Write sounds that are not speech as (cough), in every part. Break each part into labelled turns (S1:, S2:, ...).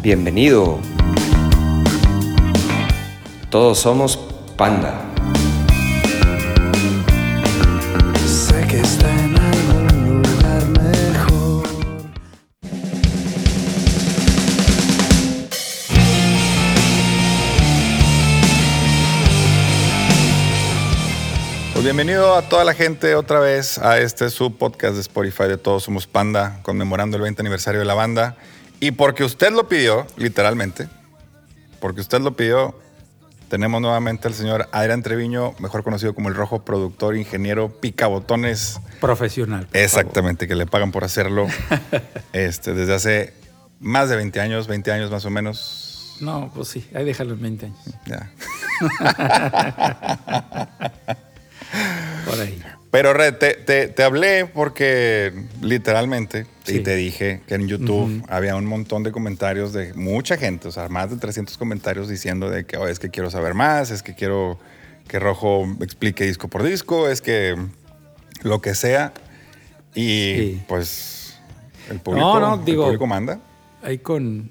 S1: Bienvenido. Todos somos Panda.
S2: Sé que está en algún lugar mejor.
S3: Pues bienvenido a toda la gente otra vez a este subpodcast de Spotify de Todos Somos Panda, conmemorando el 20 aniversario de la banda. Y porque usted lo pidió, literalmente, porque usted lo pidió, tenemos nuevamente al señor Adrián Treviño, mejor conocido como el Rojo, productor, ingeniero, picabotones.
S4: Profesional.
S3: Exactamente, que le pagan por hacerlo (laughs) este, desde hace más de 20 años, 20 años más o menos.
S4: No, pues sí, ahí déjalo en 20 años.
S3: Ya. (laughs)
S4: Por ahí.
S3: Pero Red, te, te- te hablé porque literalmente, y te dije que en YouTube había un montón de comentarios de mucha gente, o sea, más de 300 comentarios diciendo de que "Oh, es que quiero saber más, es que quiero que Rojo explique disco por disco, es que lo que sea. Y
S4: Sí.
S3: pues el público,
S4: No, no,
S3: el
S4: digo-
S3: público manda.
S4: Ahí con,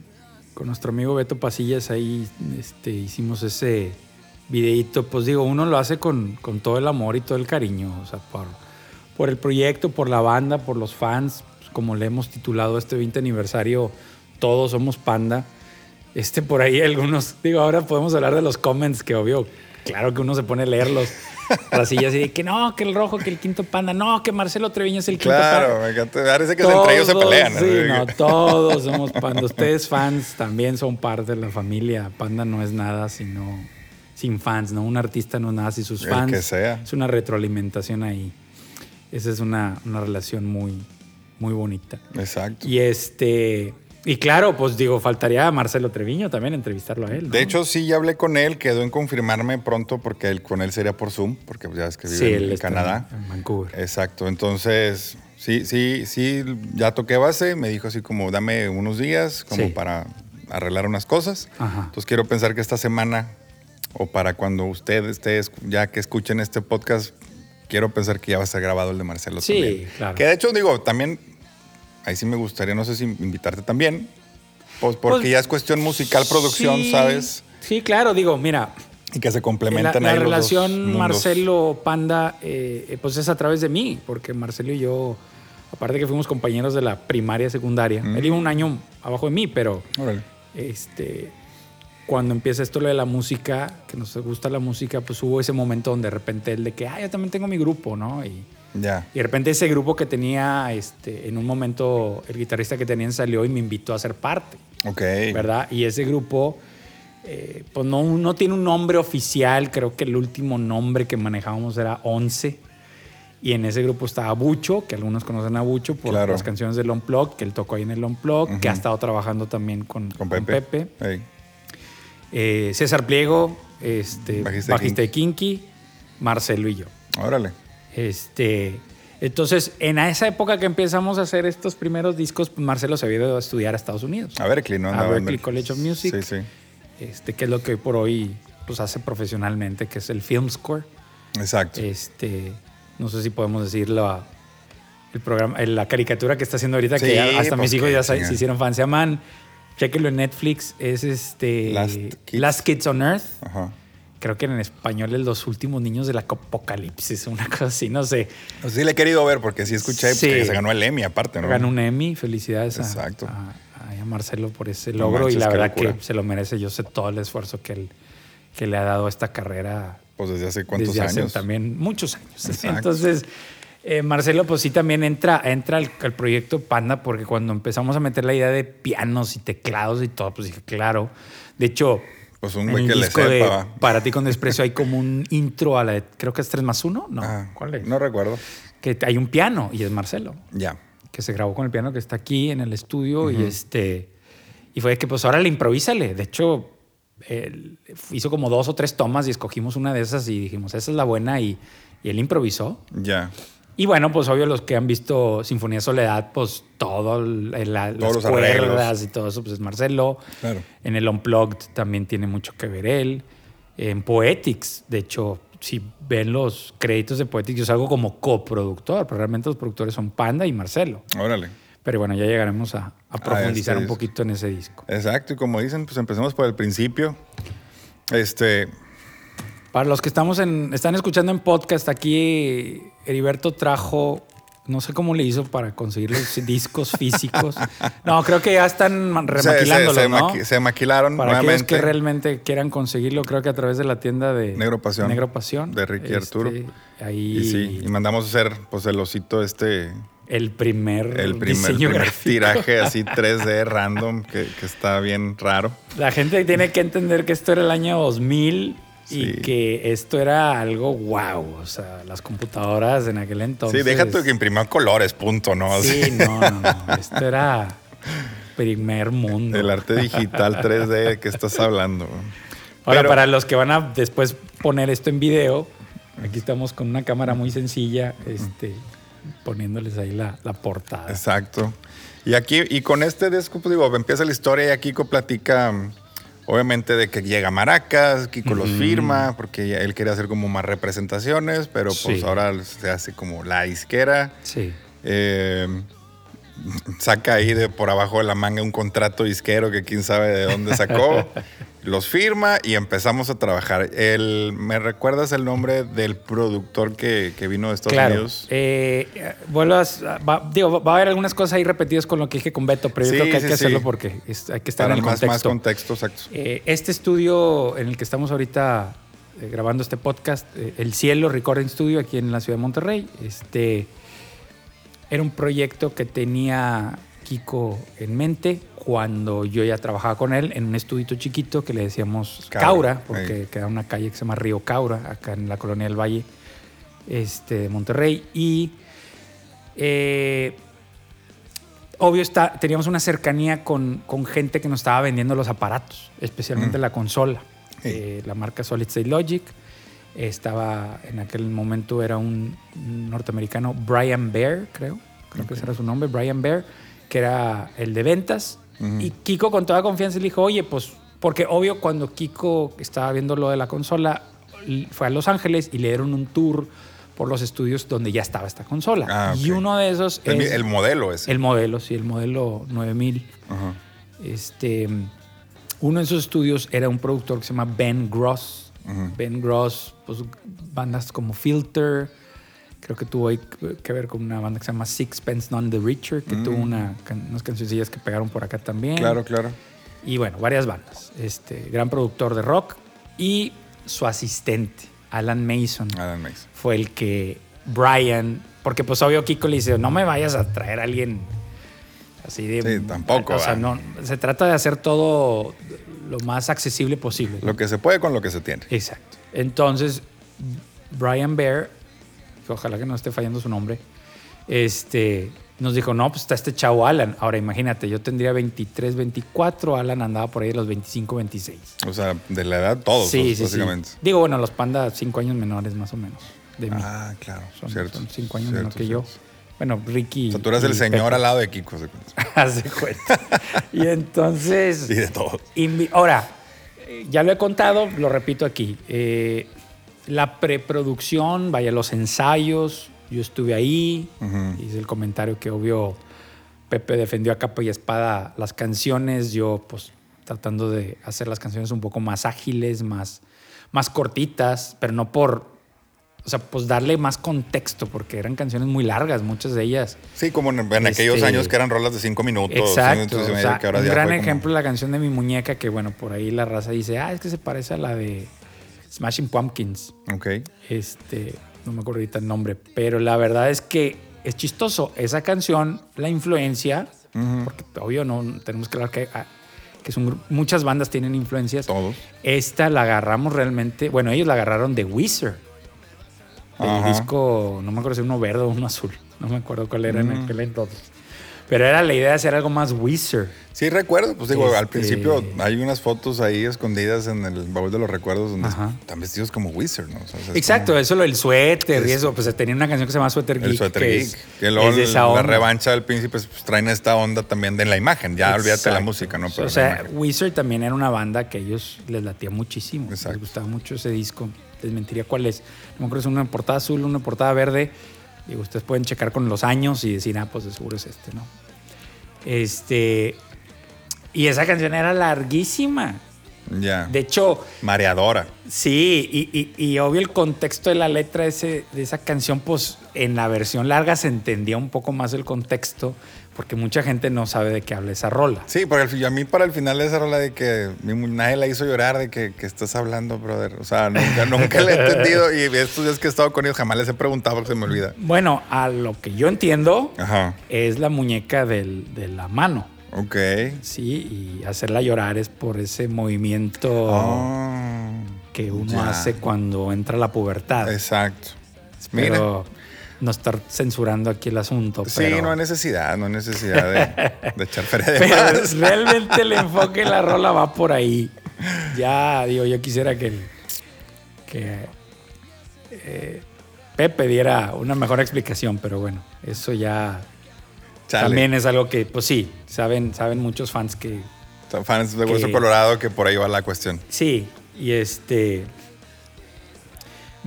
S4: con nuestro amigo Beto Pasillas, ahí este, hicimos ese videíto. Pues digo, uno lo hace con, con todo el amor y todo el cariño, o sea, por, por el proyecto, por la banda, por los fans, pues, como le hemos titulado este 20 aniversario, todos somos panda. Este por ahí algunos, digo, ahora podemos hablar de los comments que obvio, claro que uno se pone a leerlos. Rasillas y de que no, que el rojo, que el quinto panda, no, que Marcelo Treviño es el quinto panda.
S3: Claro, me. Parece que entre ellos se
S4: Todos,
S3: pelean. ¿no?
S4: Sí, no, todos somos Panda. Ustedes fans también son parte de la familia. Panda no es nada sino sin fans, ¿no? Un artista no es nada sin sus
S3: El
S4: fans.
S3: que sea.
S4: Es una retroalimentación ahí. Esa es una, una relación muy, muy bonita.
S3: Exacto.
S4: Y este... Y claro, pues digo, faltaría a Marcelo Treviño también entrevistarlo a él. ¿no?
S3: De hecho, sí, ya hablé con él, quedó en confirmarme pronto porque él, con él sería por Zoom, porque ya es que vive
S4: sí,
S3: en,
S4: él
S3: Canadá.
S4: En Vancouver.
S3: Exacto, entonces, sí, sí, sí, ya toqué base, me dijo así como, dame unos días como
S4: Sí.
S3: para arreglar unas cosas.
S4: Ajá.
S3: Entonces quiero pensar que esta semana, o para cuando usted esté, ya que escuchen este podcast, quiero pensar que ya va a estar grabado el de Marcelo
S4: Sí,
S3: también.
S4: claro.
S3: Que de hecho, digo, también, ahí sí me gustaría, no sé si invitarte también, pues porque
S4: Pues,
S3: ya es cuestión musical, producción,
S4: Sí,
S3: ¿sabes?
S4: Sí, claro, digo, mira,
S3: Y que se
S4: La,
S3: complementan
S4: la
S3: ahí dos
S4: relación
S3: mundos.
S4: Marcelo Panda, eh, eh, pues es a través de mí, porque Marcelo y yo, aparte que fuimos compañeros de la primaria, secundaria,
S3: Mm.
S4: él iba un año abajo de mí, pero
S3: Órale.
S4: este, cuando empieza esto lo de la música, que nos gusta la música, pues hubo ese momento donde de repente él de que, ah, yo también tengo mi grupo, ¿no? Y,
S3: Ya.
S4: y de repente ese grupo que tenía, este, en un momento el guitarrista que tenían salió y me invitó a ser parte.
S3: Ok.
S4: ¿verdad? Y ese grupo, eh, pues no, no tiene un nombre oficial, creo que el último nombre que manejábamos era 11. Y en ese grupo estaba Bucho, que algunos conocen a Bucho por
S3: Claro.
S4: las canciones del Unplugged, que él tocó ahí en el Unplugged, que ha estado trabajando también con,
S3: Con
S4: con
S3: Pepe.
S4: Pepe. Eh, César Pliego, este,
S3: Bajista
S4: bajista,
S3: de
S4: Kinky, Marcelo y yo.
S3: Órale.
S4: Este, entonces, en esa época que empezamos a hacer estos primeros discos, pues Marcelo se había ido a estudiar a Estados Unidos.
S3: A Berkeley, ¿no?
S4: A
S3: Berkeley.
S4: College of Music.
S3: Sí, sí.
S4: este, que es lo que hoy por hoy pues, hace profesionalmente, que es el film score.
S3: Exacto.
S4: Este, no sé si podemos decirlo, el programa, la caricatura que está haciendo ahorita,
S3: Sí,
S4: que hasta
S3: pues,
S4: mis hijos
S3: qué
S4: ya se, hicieron fans. Se llaman, chequenlo en Netflix, es este
S3: Last Kids.
S4: Last Kids on Earth.
S3: Ajá.
S4: Creo que en español es Los últimos niños del apocalipsis, una (laughs) cosa así, no sé.
S3: Pues sí le he querido ver porque sí escuché
S4: Sí.
S3: que se ganó el Emmy aparte, ¿no?
S4: Ganó un Emmy, felicidades a,
S3: Exacto.
S4: a- a Marcelo por ese
S3: No
S4: logro y la verdad
S3: locura.
S4: que se lo merece. Yo sé todo el esfuerzo que él que le ha dado a esta carrera
S3: Pues desde hace cuántos
S4: desde hace también muchos años. (laughs)
S3: Exacto.
S4: Entonces, eh, Marcelo, pues sí también entra, entra al, al proyecto Panda, porque cuando empezamos a meter la idea de pianos y teclados y todo, pues dije, claro. De hecho,
S3: Pues un
S4: en
S3: güey
S4: el
S3: que le
S4: disco
S3: sepa.
S4: de. Para ti con desprecio hay como un intro a la de, creo que es 3 más 1, ¿no?
S3: Ah,
S4: ¿Cuál es?
S3: No recuerdo.
S4: Que hay un piano y es Marcelo
S3: Ya.
S4: que se grabó con el piano que está aquí en el estudio y este y fue que pues ahora le improvísale. De hecho, él hizo como dos o tres tomas y escogimos una de esas y dijimos, esa es la buena y, y él improvisó.
S3: Ya.
S4: Y bueno, pues obvio los que han visto Sinfonía Soledad, pues todo, el- la- las
S3: los arreglos.
S4: cuerdas y todo eso, pues es Marcelo.
S3: Claro.
S4: En el Unplugged también tiene mucho que ver él. En Poetics, de hecho, si ven los créditos de Poetics, yo salgo como coproductor, pero realmente los productores son Panda y Marcelo.
S3: Órale.
S4: Pero bueno, ya llegaremos a, a profundizar
S3: este
S4: un poquito en ese disco.
S3: Exacto, y como dicen, pues empecemos por el principio. Este,
S4: Para los que estamos en, están escuchando en podcast, aquí Heriberto trajo, no sé cómo le hizo para conseguir los (laughs) discos físicos. No, creo que ya están ma-
S3: se, se,
S4: remaquilándolos,
S3: se
S4: ¿no?
S3: maqui- se maquilaron
S4: Para aquellos
S3: nuevamente.
S4: que realmente quieran conseguirlo, creo que a través de la tienda de
S3: Negro Pasión.
S4: Negro Pasión.
S3: De Ricky
S4: Este,
S3: Arturo.
S4: Ahí
S3: Y sí, y mandamos a hacer pues el osito este,
S4: el primer,
S3: el primer,
S4: diseño
S3: primer
S4: gráfico.
S3: tiraje (laughs) así 3D random que, que está bien raro.
S4: La gente tiene que entender que esto era el año 2000
S3: Sí.
S4: y que esto era algo wow. O sea, las computadoras en aquel entonces.
S3: sí, déjate que imprimió colores, punto, ¿no?
S4: Sí, no, no, no. Esto era primer mundo.
S3: El arte digital 3D que estás hablando.
S4: Ahora,
S3: Pero-
S4: para los que van a después poner esto en video, aquí estamos con una cámara muy sencilla, este, poniéndoles ahí la, la portada.
S3: Exacto. Y aquí, y con este disco, pues digo, empieza la historia y Kiko platica, obviamente, de que llega a Maracas, Kiko los firma, porque él quería hacer como más representaciones, pero pues
S4: Sí.
S3: ahora se hace como la isquera.
S4: Sí.
S3: Eh, (laughs) saca ahí de por abajo de la manga un contrato disquero que quién sabe de dónde sacó. (laughs) los firma y empezamos a trabajar. El, ¿Me recuerdas el nombre del productor que, que vino de Estados
S4: Claro.
S3: Unidos?
S4: Eh, a- va, digo, va a haber algunas cosas ahí repetidas con lo que dije con Beto, pero yo
S3: Sí,
S4: creo que hay
S3: sí,
S4: que hacerlo
S3: sí.
S4: porque es- hay que estar
S3: Para
S4: en el
S3: más, más
S4: contexto.
S3: contexto, exacto.
S4: Eh, este estudio en el que estamos ahorita eh, grabando este podcast, eh, El Cielo Recording Studio, aquí en la ciudad de Monterrey, este, era un proyecto que tenía Kiko en mente cuando yo ya trabajaba con él en un estudito chiquito que le decíamos
S3: Caura,
S4: Caura, porque
S3: ahí.
S4: queda una calle que se llama Río Caura, acá en la colonia del Valle este, de Monterrey. Y eh, obvio está, teníamos una cercanía con, con gente que nos estaba vendiendo los aparatos, especialmente la consola.
S3: Sí.
S4: Eh, la marca Solid State Logic. Estaba, en aquel momento era un, norteamericano, Brian Bear, creo. Creo que ese era su nombre, Brian Bear, que era el de ventas. Y Kiko con toda confianza le dijo, oye, pues, porque obvio cuando Kiko estaba viendo lo de la consola, fue a Los Ángeles y le dieron un tour por los estudios donde ya estaba esta consola.
S3: Ah,
S4: Y uno de esos
S3: El,
S4: es
S3: el modelo ese.
S4: el modelo, sí, el modelo 9000.
S3: Ajá.
S4: Este, uno de esos estudios era un productor que se llama Ben Gross. Ben Gross, pues bandas como Filter, creo que tuvo ahí que ver con una banda que se llama Sixpence None the Richer, que tuvo una, can- unas cancioncillas que pegaron por acá también.
S3: Claro, claro.
S4: Y bueno, varias bandas. Este, gran productor de rock. Y su asistente, Alan Mason,
S3: Adam Mason.
S4: fue el que Brian, porque pues obvio Kiko le dice, no me vayas a traer a alguien así de...
S3: Sí, tampoco,
S4: O sea,
S3: ¿verdad?
S4: no, se trata de hacer todo lo más accesible posible.
S3: Lo que se puede con lo que se tiene.
S4: Exacto. Entonces, Brian Bear, que ojalá que no esté fallando su nombre, este, nos dijo, no, pues está este chavo Alan. Ahora imagínate, yo tendría 23, 24, Alan andaba por ahí de los 25, 26.
S3: O sea, de la edad todos,
S4: sí, sí, sí.
S3: básicamente.
S4: Digo, bueno, los pandas cinco años menores más o menos de mí.
S3: Ah, claro.
S4: son,
S3: cierto.
S4: son cinco años
S3: cierto,
S4: menor que
S3: cierto.
S4: yo. Bueno, Ricky.
S3: O sea, tú eres el señor
S4: Pepe.
S3: al lado de Kiko. se (laughs)
S4: de cuenta. y entonces. (laughs)
S3: Y de todo.
S4: Ahora, ya lo he contado, lo repito aquí. Eh, la preproducción, vaya, los ensayos, yo estuve ahí,
S3: Ujú.
S4: hice el comentario que obvio Pepe defendió a capa y espada las canciones, yo pues tratando de hacer las canciones un poco más ágiles, más, más cortitas, pero no por, o sea, pues darle más contexto, porque eran canciones muy largas, muchas de ellas.
S3: Sí, como en, en aquellos
S4: Este-
S3: años que eran rolas de cinco minutos. cinco
S4: Exacto.
S3: minutos y
S4: o sea,
S3: que ahora
S4: un gran
S3: fue como-
S4: ejemplo la canción de mi muñeca, que bueno, por ahí la raza dice, ah, es que se parece a la de Smashing Pumpkins.
S3: Ok.
S4: Este, no me acuerdo ahorita el nombre, pero la verdad es que es chistoso. Esa canción, la influencia, porque obvio no tenemos que hablar que, ah, que son muchas bandas tienen influencias.
S3: Todos.
S4: Esta la agarramos realmente, bueno, ellos la agarraron de Weezer. Del
S3: Ajá.
S4: disco, no me acuerdo si uno verde o uno azul. No me acuerdo cuál era en
S3: Mm.
S4: aquel entonces. Pero era la idea de hacer algo más Weezer.
S3: Sí, recuerdo. Pues digo, al
S4: Este-
S3: principio hay unas fotos ahí escondidas en el baúl de los recuerdos donde
S4: Ajá.
S3: están vestidos como Wizard, ¿no? O sea, es
S4: Exacto,
S3: como
S4: eso lo del suéter y
S3: Es-
S4: eso. Pues tenía una canción que se llama Suéter Geek.
S3: El Sweater
S4: que
S3: Geek.
S4: es-
S3: que luego
S4: es
S3: la
S4: onda.
S3: revancha del príncipe pues, traen esta onda también de la imagen. Ya olvídate la
S4: Exacto.
S3: música, ¿no? Pero
S4: o sea. Wizard también era una banda que a ellos les latía muchísimo.
S3: Exacto.
S4: Les gustaba mucho ese disco. Les mentiría cuál es. No me acuerdo si es una portada azul, una portada verde. Y ustedes pueden checar con los años y decir, ah, pues de seguro es este, ¿no? Este. Y esa canción era larguísima.
S3: Ya.
S4: De hecho,
S3: Mareadora.
S4: sí, y, y- y obvio el contexto de la letra de, ese- de esa canción, pues en la versión larga se entendía un poco más el contexto, porque mucha gente no sabe de qué habla esa rola.
S3: Sí, porque a mí para el final de esa rola de que mi nadie la hizo llorar de que, que estás hablando, brother. O sea, nunca, nunca la he entendido y estos días que he estado con ellos jamás les he preguntado porque se me olvida.
S4: Bueno, a lo que yo entiendo,
S3: Ajá.
S4: es la muñeca del- de la mano.
S3: Ok.
S4: Sí, y hacerla llorar es por ese movimiento
S3: Ah,
S4: que uno
S3: ya.
S4: hace cuando entra la pubertad.
S3: Exacto. Mira.
S4: Pero no estar censurando aquí el asunto.
S3: Sí,
S4: pero,
S3: no hay necesidad, no hay necesidad de, de echar feria de (laughs)
S4: pero realmente el enfoque de la (laughs) rola va por ahí. Ya, digo, yo quisiera que, que eh, Pepe diera una mejor explicación, pero bueno, eso ya
S3: Chale.
S4: también es algo que, pues sí, saben, saben muchos fans que
S3: Son fans de Hueso
S4: que-
S3: Colorado que por ahí va la cuestión.
S4: Sí, y este.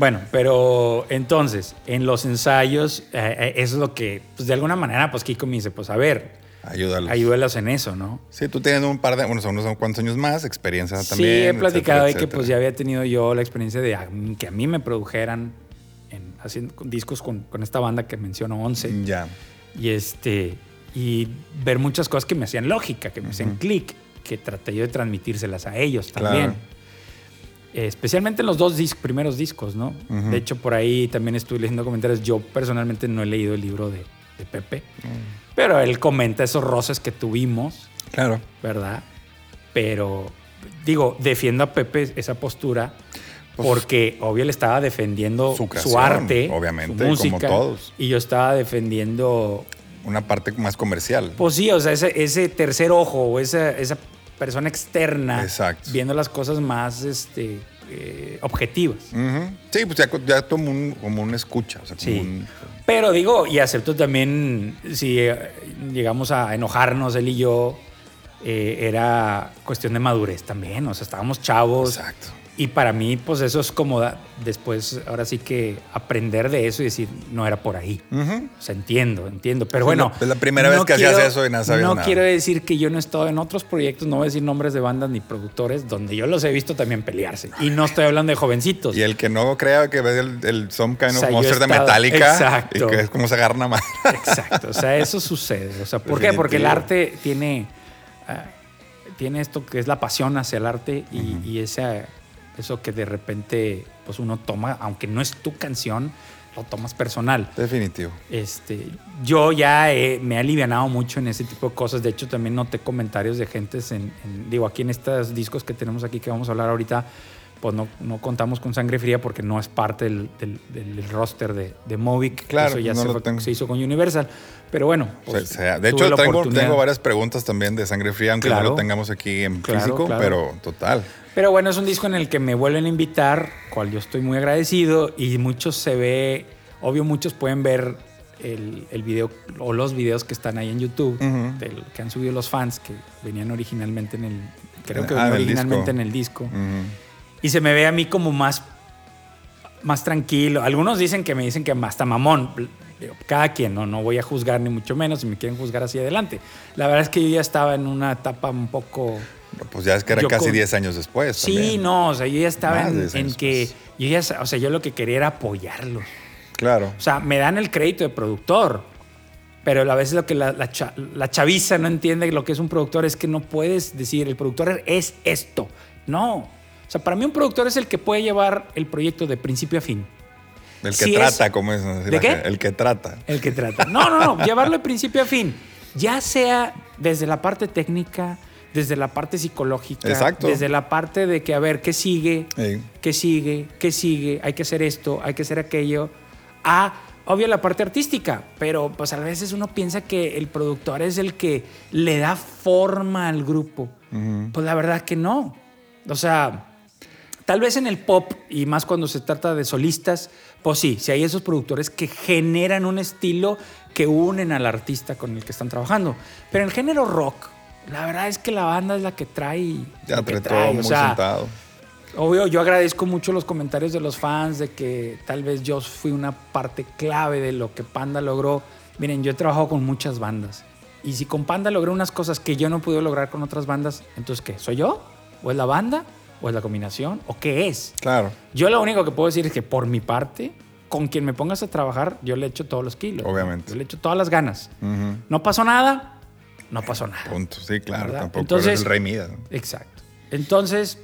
S4: Bueno, pero entonces, en los ensayos, eh, eh, eso es lo que, pues de alguna manera, pues Kiko me dice, pues a ver,
S3: Ayúdalos.
S4: ayúdalos en eso, ¿no?
S3: Sí, tú tienes un par de, unos, unos cuantos años más, experiencia
S4: sí,
S3: también.
S4: he platicado de
S3: etcétera,
S4: que pues ya había tenido yo la experiencia de que a mí me produjeran en, haciendo discos con, con esta banda que menciono, 11.
S3: etcétera. Ya.
S4: Y este y ver muchas cosas que me hacían lógica, que me hacían clic, que traté yo de transmitírselas a ellos también.
S3: Claro.
S4: Eh, especialmente en los dos primeros discos, ¿no? De hecho, por ahí también estuve leyendo comentarios. Yo personalmente no he leído el libro de, de Pepe,
S3: Mm.
S4: pero él comenta esos roces que tuvimos,
S3: Claro.
S4: ¿verdad? Pero digo, defiendo a Pepe esa postura.
S3: Pues,
S4: porque obvio le estaba defendiendo
S3: su
S4: arte,
S3: obviamente,
S4: su
S3: como
S4: música,
S3: todos.
S4: y yo estaba defendiendo
S3: Una parte más comercial.
S4: pues sí, o sea, ese, ese tercer ojo o esa, esa persona externa
S3: Exacto.
S4: viendo las cosas más este, eh, objetivas.
S3: Sí, pues ya, ya como un, como un escucha. O sea, como
S4: Sí.
S3: un-
S4: Pero digo, y acepto también, si eh, llegamos a enojarnos él y yo, eh, era cuestión de madurez también, o sea, estábamos chavos.
S3: Exacto.
S4: Y para mí, pues eso es como después, ahora sí que aprender de eso y decir, no era por ahí. O sea, entiendo, entiendo. Pero bueno.
S3: no, es la primera vez que hacías eso y no sabías
S4: No
S3: nada.
S4: quiero decir que yo no he estado en otros proyectos, no voy a decir nombres de bandas ni productores, donde yo los he visto también pelearse. Y no estoy hablando de jovencitos.
S3: Y el que no crea que ve el, el Some Kind
S4: O
S3: of
S4: sea, yo
S3: Monster de Metallica
S4: Exacto.
S3: y que es como se agarra más.
S4: Exacto. O sea, eso sucede. O sea, ¿por qué? Porque el arte tiene, ah, tiene esto que es la pasión hacia el arte y, y esa- eso que de repente pues uno toma, aunque no es tu canción, lo tomas personal.
S3: Definitivo.
S4: Este, yo ya he- me he alivianado mucho en ese tipo de cosas. De hecho, también noté comentarios de gentes en, en- digo, aquí en estos discos que tenemos aquí que vamos a hablar ahorita, pues no, no contamos con sangre fría porque no es parte del, del- del roster de, de Movic.
S3: Claro,
S4: Eso ya
S3: no
S4: se, fue- hizo con Universal. Pero bueno,
S3: O
S4: pues,
S3: sea, de hecho, tengo, tengo varias preguntas también de sangre fría, aunque no
S4: Claro.
S3: lo tengamos aquí en
S4: Claro,
S3: físico,
S4: claro.
S3: pero total.
S4: Pero bueno, es un disco en el que me vuelven a invitar, cual yo estoy muy agradecido y muchos se ve, obvio muchos pueden ver el, el video o los videos que están ahí en YouTube, del- que han subido los fans que venían originalmente en el, creo que
S3: Ah,
S4: venían
S3: en el
S4: originalmente
S3: disco.
S4: en el disco. Y se me ve a mí como más, más tranquilo. Algunos dicen que me dicen que hasta mamón. Cada quien, ¿no? no voy a juzgar ni mucho menos si me quieren juzgar hacia adelante. La verdad es que yo ya estaba en una etapa un poco...
S3: Pues ya es que era casi
S4: con-
S3: 10 años después.
S4: Sí,
S3: también.
S4: no, o sea, yo ya estaba en,
S3: 10
S4: en
S3: años
S4: que yo ya, o sea, yo lo que quería era apoyarlos.
S3: Claro.
S4: O sea, me dan el crédito de productor, pero a veces lo que la, la cha- la chaviza no entiende lo que es un productor es que no puedes decir, el productor es esto. No. O sea, para mí un productor es el que puede llevar el proyecto de principio a fin.
S3: El que
S4: Si
S3: trata,
S4: es-
S3: como es.
S4: ¿De qué?
S3: El que trata.
S4: El que trata. No, no, no. (laughs) Llevarlo de principio a fin. Ya sea desde la parte técnica, desde la parte psicológica,
S3: Exacto.
S4: desde la parte de que, a ver, ¿qué sigue?
S3: Sí.
S4: ¿Qué sigue? ¿Qué sigue? Hay que hacer esto, hay que hacer aquello. A, obvio, la parte artística, pero pues a veces uno piensa que el productor es el que le da forma al grupo. Pues la verdad que no. O sea, Tal vez en el pop, y más cuando se trata de solistas, pues sí, si hay esos productores que generan un estilo que unen al artista con el que están trabajando. Pero en el género rock, la verdad es que la banda es la que trae.
S3: Ya
S4: que
S3: trae todo
S4: O
S3: muy
S4: sea,
S3: sentado.
S4: Obvio, yo agradezco mucho los comentarios de los fans de que tal vez yo fui una parte clave de lo que Panda logró. Miren, yo he trabajado con muchas bandas Y si con Panda logré unas cosas que yo no pude lograr con otras bandas, entonces ¿qué? ¿Soy yo? ¿O es la banda? ¿O es la combinación? ¿O qué es?
S3: Claro,
S4: Yo lo único que puedo decir es que por mi parte, con quien me pongas a trabajar, yo le echo todos los kilos.
S3: Obviamente.
S4: Yo le echo todas las ganas. No pasó nada, no pasó nada.
S3: punto. Sí, claro,
S4: ¿Verdad?
S3: tampoco
S4: Entonces-
S3: el rey Midas.
S4: Exacto. Entonces,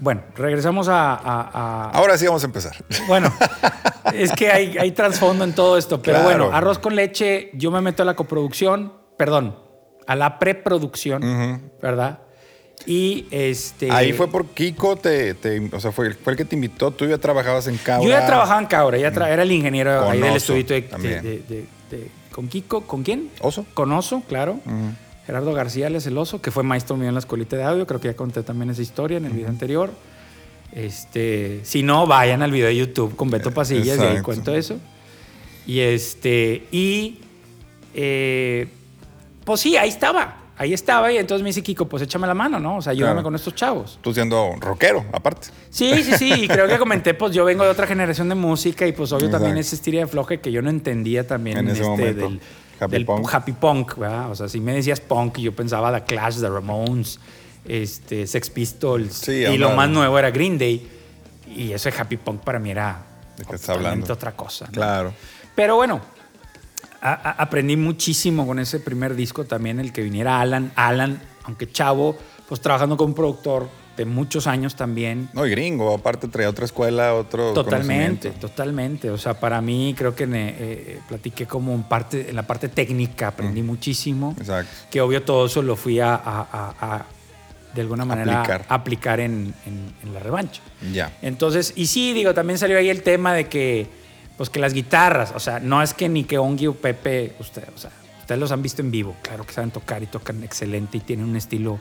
S4: bueno, regresamos a- a- a,
S3: Ahora sí vamos a empezar.
S4: Bueno, (laughs) es que hay, hay trasfondo en todo esto. Pero
S3: Claro.
S4: bueno, arroz con leche, yo me meto a la coproducción, perdón, a la preproducción, ¿verdad? Y este.
S3: Ahí fue por Kiko, te, te- o sea, fue, fue el que te invitó. Tú ya trabajabas en Cabra.
S4: Yo ya trabajaba en Cabra, ya tra- era el ingeniero ahí del estudio de- ¿Con Kiko? ¿Con quién?
S3: Oso.
S4: Con Oso, claro. Gerardo García, él es el Oso, que fue maestro mío en la escuelita de audio. Creo que ya conté también esa historia en el video anterior. Este, si no, vayan al video de YouTube con Beto Pasillas y ahí cuento eso. Y este, y eh, pues sí, ahí estaba. Ahí estaba y entonces me dice Kiko, pues échame la mano, ¿no? O sea, ayúdame
S3: Claro.
S4: con estos chavos.
S3: Tú siendo rockero, aparte.
S4: Sí, sí, sí. Y creo que comenté, pues yo vengo de otra generación de música y pues obvio también
S3: Exacto.
S4: ese estilo de floje que yo no entendía también
S3: En ese
S4: este,
S3: momento.
S4: del,
S3: Happy
S4: del
S3: punk.
S4: happy punk, ¿verdad? O sea, si me decías punk, yo pensaba The Clash, The Ramones, este, Sex Pistols
S3: Sí,
S4: y lo más nuevo era Green Day. Y eso de happy punk para mí era
S3: ¿De qué estás
S4: totalmente
S3: hablando?
S4: otra cosa. ¿no?
S3: Claro.
S4: Pero bueno, a- a- aprendí muchísimo con ese primer disco también, el que viniera Alan. Alan, aunque chavo, pues trabajando con un productor de muchos años también.
S3: No, y gringo, aparte traía otra escuela, otro.
S4: Totalmente, totalmente. O sea, para mí creo que ne- eh, platiqué como en, parte, en la parte técnica, aprendí muchísimo.
S3: Exacto.
S4: Que obvio todo eso lo fui a, a- a- a, de alguna manera
S3: Aplicar.
S4: aplicar, en, en- en la revancha.
S3: Ya.
S4: Entonces, y sí, digo, también salió ahí el tema de que, pues que las guitarras, o sea, no es que ni que Ongi o Pepe, usted, o sea, ustedes los han visto en vivo, claro que saben tocar y tocan excelente y tienen un estilo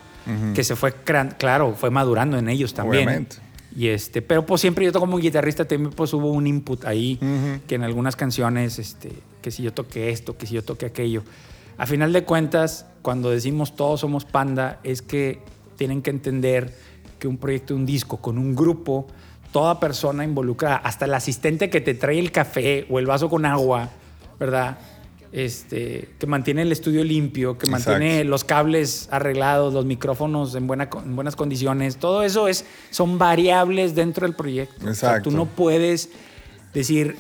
S4: que se fue, claro, fue madurando en ellos también.
S3: Obviamente.
S4: Y este, pero pues siempre yo como guitarrista también pues hubo un input ahí, que en algunas canciones, este, que si yo toqué esto, que si yo toqué aquello. A final de cuentas, cuando decimos todos somos panda, es que tienen que entender que un proyecto, un disco con un grupo, toda persona involucrada, hasta el asistente que te trae el café o el vaso con agua, ¿verdad? Este, que mantiene el estudio limpio, que
S3: Exacto.
S4: mantiene los cables arreglados, los micrófonos en, buena, en buenas condiciones, todo eso es, son variables dentro del proyecto. O sea,
S3: Exacto.
S4: tú no puedes decir,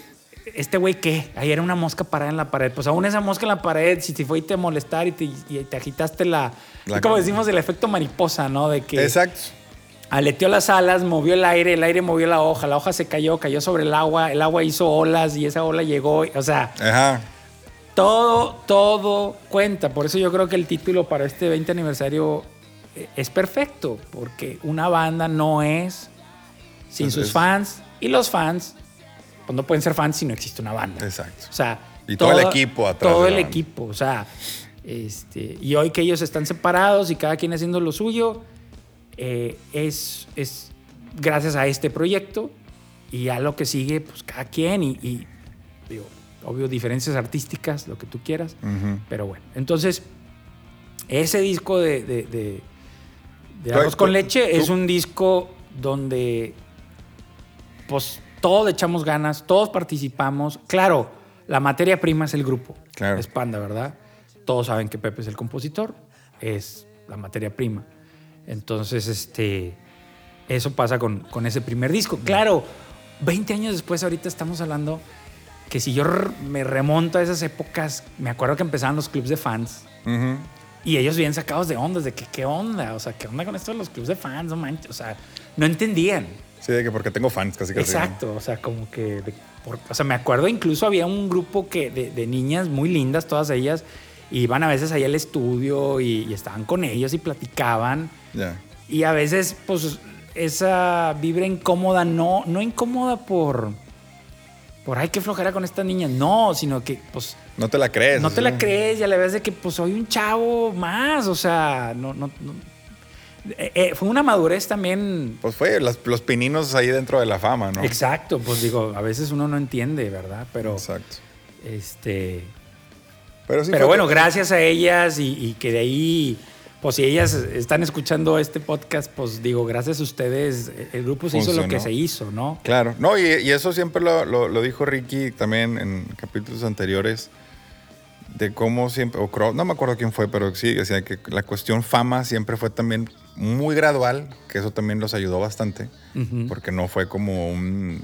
S4: este güey qué, ahí era una mosca parada en la pared. Pues aún esa mosca en la pared, si te fue y te molestar y te, y te agitaste la,
S3: La-
S4: como decimos, el efecto mariposa, ¿no? De que
S3: Exacto.
S4: Aleteó las alas, movió el aire, el aire movió la hoja, la hoja se cayó, cayó sobre el agua, el agua hizo olas y esa ola llegó, o sea,
S3: Ajá.
S4: todo, todo cuenta. Por eso yo creo que el título para este 20 aniversario eh, es perfecto, porque una banda no es sin sus fans y los fans pues no pueden ser fans si no existe una banda.
S3: Exacto.
S4: O sea,
S3: Y todo el equipo atrás
S4: Todo el
S3: banda.
S4: equipo, o sea, este, y hoy que ellos están separados y cada quien haciendo lo suyo, eh, es, es gracias a este proyecto y a lo que sigue, pues cada quien y, y, digo, obvio, diferencias artísticas, lo que tú quieras, pero bueno, entonces, ese disco de, de, de- Arroz con Leche
S3: tú-
S4: es un disco donde, pues, todos echamos ganas, todos participamos. Claro, la materia prima es el grupo,
S3: Claro.
S4: es Panda, ¿verdad? Todos saben que Pepe es el compositor, es la materia prima. Entonces, este, eso pasa con, con ese primer disco. Claro, 20 años después, ahorita estamos hablando que si yo me remonto a esas épocas, me acuerdo que empezaban los clubs de fans y ellos bien sacados de ondas, de que qué onda, o sea, qué onda con esto de los clubs de fans, no manches, o sea, no entendían.
S3: Sí, de que porque tengo fans casi casi. ¿no?
S4: Exacto, o sea, como que, de- por- o sea, me acuerdo incluso había un grupo que de, de niñas muy lindas, todas ellas, iban a veces ahí al estudio y, y estaban con ellos y platicaban.
S3: Ya.
S4: Y a veces, pues, esa vibra incómoda, no, no incómoda por, por, ay, qué flojera con esta niña, no, sino que, pues,
S3: No te la crees.
S4: no te la crees y a la vez de que, pues, soy un chavo más, o sea, no, no, no. Eh, eh, fue una madurez también.
S3: Pues fue las- los pininos ahí dentro de la fama, ¿no?
S4: Exacto, pues digo, a veces uno no entiende, ¿verdad? Pero,
S3: Exacto.
S4: este,
S3: Pero, sí
S4: pero
S3: fue-
S4: bueno, gracias a ellas y, y que de ahí, pues si ellas están escuchando este podcast, pues digo, gracias a ustedes, el grupo se hizo lo que se hizo, ¿no?
S3: Claro. No, y, y eso siempre lo, lo- lo dijo Ricky también en capítulos anteriores. de cómo siempre, o Crow, no me acuerdo quién fue, pero sí, decía que la cuestión fama siempre fue también muy gradual, que eso también los ayudó bastante, porque no fue como un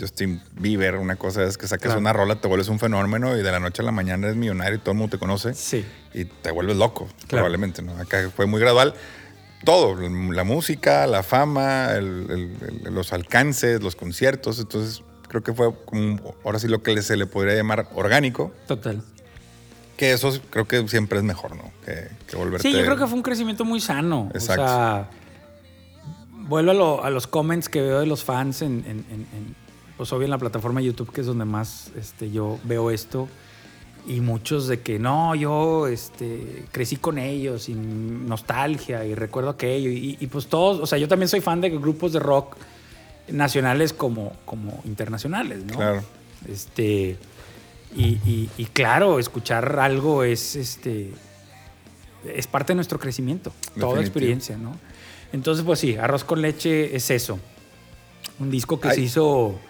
S3: Justin Bieber, una cosa es que sacas
S4: Claro.
S3: una rola, te vuelves un fenómeno y de la noche a la mañana eres millonario y todo el mundo te conoce
S4: Sí.
S3: y te vuelves loco,
S4: Claro.
S3: probablemente, ¿no? Acá fue muy gradual. Todo, la música, la fama, el- el- el- los alcances, los conciertos, entonces creo que fue como, ahora sí lo que se le podría llamar orgánico,
S4: Total.
S3: que eso creo que siempre es mejor, ¿no? Que, que volverte...
S4: Sí, yo creo que fue un crecimiento muy sano.
S3: Exacto.
S4: O sea, vuelvo a, lo- a los comments que veo de los fans en, en- en- en, pues obvio en la plataforma de YouTube, que es donde más este, yo veo esto. Y muchos de que no, yo este, crecí con ellos y nostalgia y recuerdo aquello. Y, y, pues todos, o sea, yo también soy fan de grupos de rock nacionales como, como internacionales, ¿no?
S3: Claro.
S4: Este, y, y- y claro, escuchar algo es, este, es parte de nuestro crecimiento, toda experiencia, ¿no? Entonces, pues sí, Arroz con Leche es eso. Un disco que
S3: Ay.
S4: se hizo,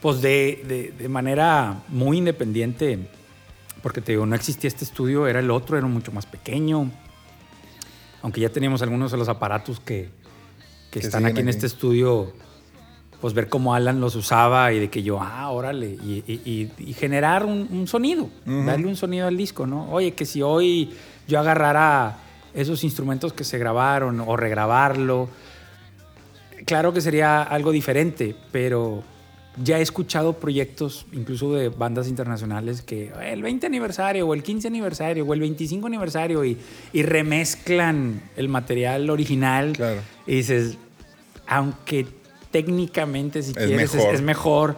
S4: pues de, de- de manera muy independiente, porque te digo, no existía este estudio, era el otro, era mucho más pequeño. Aunque ya teníamos algunos de los aparatos que, que
S3: Que
S4: están
S3: siguen
S4: aquí en
S3: aquí.
S4: este estudio, pues ver cómo Alan los usaba y de que yo, ah, órale, y, y- y- y generar un, un sonido, darle un sonido al disco, ¿no? Oye, que si hoy yo agarrara esos instrumentos que se grabaron o regrabarlo, claro que sería algo diferente, pero ya he escuchado proyectos, incluso de bandas internacionales, que "Eh, el 20 aniversario o el 15 aniversario o el 25 aniversario y, y remezclan el material original.
S3: Claro.
S4: Y dices, aunque técnicamente, si quieres, es-
S3: mejor.
S4: Es, mejor,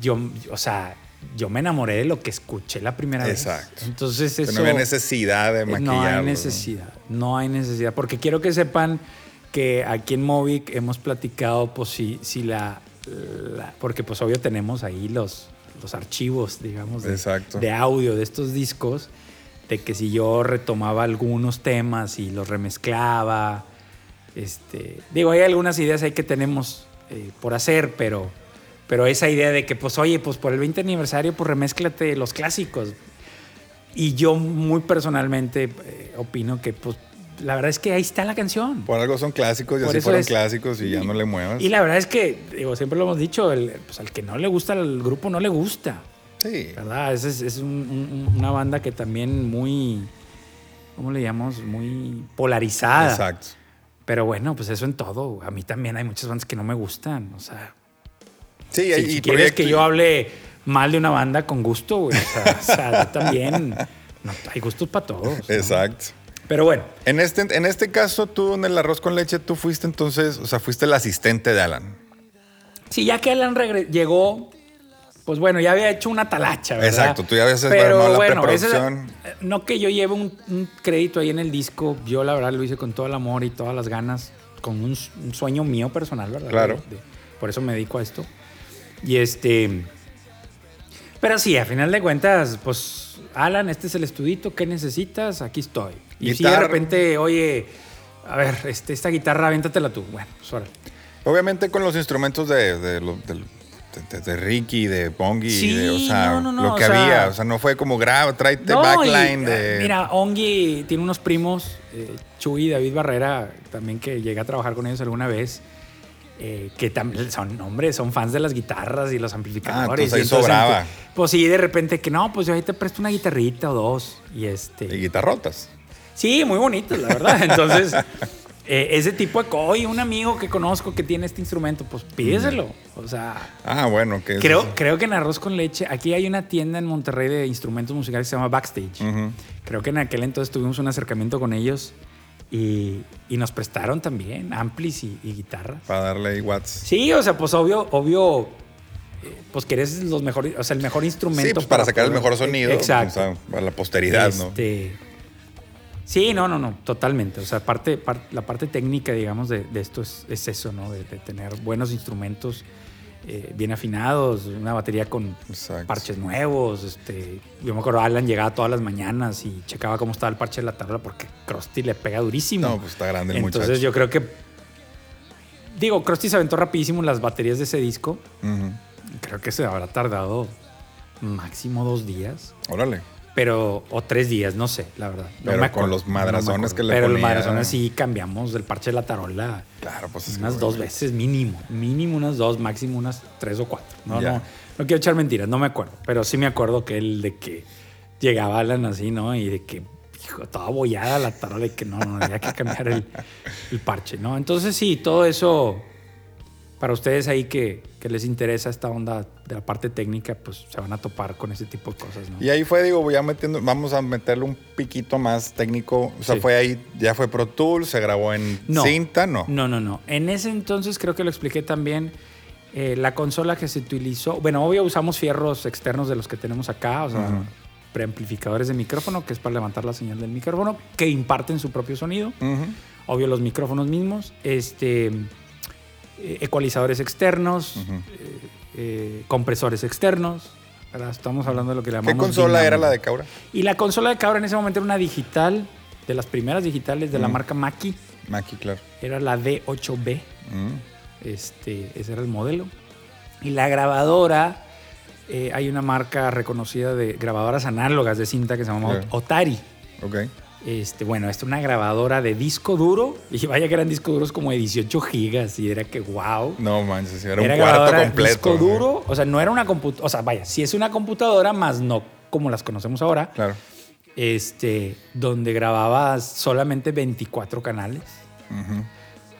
S4: yo, o sea, yo me enamoré de lo que escuché la primera
S3: Exacto.
S4: vez. Entonces
S3: Que
S4: eso...
S3: no había necesidad de maquillarlo.
S4: No hay necesidad, no hay necesidad, porque quiero que sepan que aquí en Movic hemos platicado, pues si, si la, la- porque pues obvio tenemos ahí los, los archivos, digamos, de audio de estos discos, de que si yo retomaba algunos temas y los remezclaba, este, digo, hay algunas ideas ahí que tenemos eh, por hacer, pero, pero esa idea de que, pues oye, pues por el 20 aniversario, pues remezclate los clásicos. Y yo muy personalmente eh, opino que, pues, la verdad es que ahí está la canción.
S3: Por algo son clásicos y
S4: Por
S3: así fueron
S4: es-
S3: clásicos y ya no le muevas.
S4: Y la verdad es que, digo, siempre lo hemos dicho, el- pues al que no le gusta el grupo no le gusta,
S3: Sí.
S4: ¿verdad? Es, es, es un- un- una banda que también muy, ¿cómo le llamamos? Muy polarizada.
S3: Exacto.
S4: Pero bueno, pues eso en todo. A mí también hay muchas bandas que no me gustan. O sea,
S3: Sí,
S4: si,
S3: y,
S4: si quieres que yo hable mal de una banda con gusto, güey. O sea, o sea, yo también. (laughs) no, hay gustos para todos. ¿no? Pero bueno,
S3: En este, en este caso, tú en el arroz con leche, tú fuiste entonces, o sea, fuiste el asistente de Alan.
S4: sí, ya que Alan llegó, pues bueno, ya había hecho una talacha, ¿verdad?
S3: Exacto, tú ya habías
S4: Pero
S3: armado la
S4: bueno,
S3: preproducción.
S4: no que yo lleve un, un crédito ahí en el disco, yo la verdad lo hice con todo el amor y todas las ganas, con un, un sueño mío personal, ¿verdad?
S3: Claro.
S4: De- de- por eso me dedico a esto. Y este... Pero sí, a final de cuentas, pues, Alan, este es el estudito, ¿qué necesitas? Aquí estoy. Y si de repente, oye, a ver, este, esta guitarra, aviéntatela tú. Bueno, pues órale.
S3: Obviamente con los instrumentos de, de, de- de- Ricky, de Bongi,
S4: Sí,
S3: o sea,
S4: no, no, no,
S3: lo que
S4: o sea-
S3: había. O sea, no fue como graba, tráete backline
S4: y,
S3: de.
S4: eh, Mira, Ongi tiene unos primos, eh, Chuy y David Barrera, también que llegué a trabajar con ellos alguna vez, eh, que también son, hombre, son fans de las guitarras y los amplificadores.
S3: Ah, entonces ahí
S4: y
S3: sobraba.
S4: Pues sí, de repente que no, pues yo ahí te presto una guitarrita o dos. Y este.
S3: y guitarrotas.
S4: Sí, muy bonitos, la verdad. (laughs) Entonces, eh, ese tipo de Oye, un amigo que conozco que tiene este instrumento, pues pídeselo. O sea,
S3: Ah, bueno, que
S4: creo, creo que en Arroz con Leche, aquí hay una tienda en Monterrey de instrumentos musicales que se llama Backstage. Creo que en aquel entonces tuvimos un acercamiento con ellos y, y nos prestaron también amplis y, y guitarra.
S3: Para darle ahí watts.
S4: Sí, o sea, pues obvio, obvio, eh, pues que eres los mejores, o sea, el mejor instrumento.
S3: Sí, pues para, sacar el mejor sonido.
S4: Exacto.
S3: o sea, para la posteridad, ¿no?
S4: Sí, no, no, no, totalmente. O sea, parte, par- la parte técnica, digamos, de, de esto es, es eso, ¿no? De, de tener buenos instrumentos eh, bien afinados, una batería con
S3: Exacto.
S4: parches nuevos. Este, yo me acuerdo, Alan llegaba todas las mañanas y checaba cómo estaba el parche de la tabla porque Krusty le pega durísimo.
S3: No, pues está grande el
S4: Entonces
S3: muchacho.
S4: yo creo que... Digo, Krusty se aventó rapidísimo las baterías de ese disco. Creo que se habrá tardado máximo dos días.
S3: Órale.
S4: Pero, o tres días, no sé, la verdad. No
S3: Pero
S4: me
S3: con
S4: acuerdo,
S3: los madrazones que le
S4: Pero los
S3: ponía.
S4: madrazones sí cambiamos del parche de la tarola.
S3: Claro, pues es
S4: unas dos veces mínimo. Mínimo unas dos, máximo unas tres o cuatro. No,
S3: Ya.
S4: no, no quiero echar mentiras, no me acuerdo. Pero sí me acuerdo que el de que llegaba Alan así, ¿no? Y de que, hijo, toda bollada la tarola y que no, no, había que cambiar el, el parche, ¿no? Entonces sí, todo eso, para ustedes ahí que, que les interesa esta onda de la parte técnica, pues se van a topar con ese tipo de cosas, ¿no?
S3: Y ahí fue, digo, ya metiendo, vamos a meterle un piquito más técnico. O sea,
S4: Sí.
S3: fue ahí, ya fue Pro Tools, se grabó en
S4: No.
S3: cinta, ¿no?
S4: No, no, no. En ese entonces creo que lo expliqué también. eh, la consola que se utilizó, bueno, obvio usamos fierros externos de los que tenemos acá, o sea, preamplificadores de micrófono, que es para levantar la señal del micrófono, que imparten su propio sonido. Obvio los micrófonos mismos, este, eh, ecualizadores externos, eh, eh, compresores externos. ¿verdad? Estamos hablando de lo que le
S3: ¿Qué
S4: llamamos.
S3: consola era la de Caura?
S4: Y la consola de Cabra en ese momento era una digital, de las primeras digitales de la marca Mackie.
S3: Maki, claro.
S4: Era la D8B.
S3: Mm.
S4: Este, ese era el modelo. Y la grabadora, eh, hay una marca reconocida de grabadoras análogas de cinta que se llama
S3: Claro.
S4: Otari.
S3: Ok.
S4: Este, bueno, esta es una grabadora de disco duro. (laughs) Y vaya que eran discos duros como de 18 gigas. Y era que, wow.
S3: No manches, era,
S4: Era
S3: un cuarto completo.
S4: disco duro. O sea, no era una computadora. O sea, vaya, sí es una computadora, más no como las conocemos ahora.
S3: Claro.
S4: Este, donde grababas solamente 24 canales.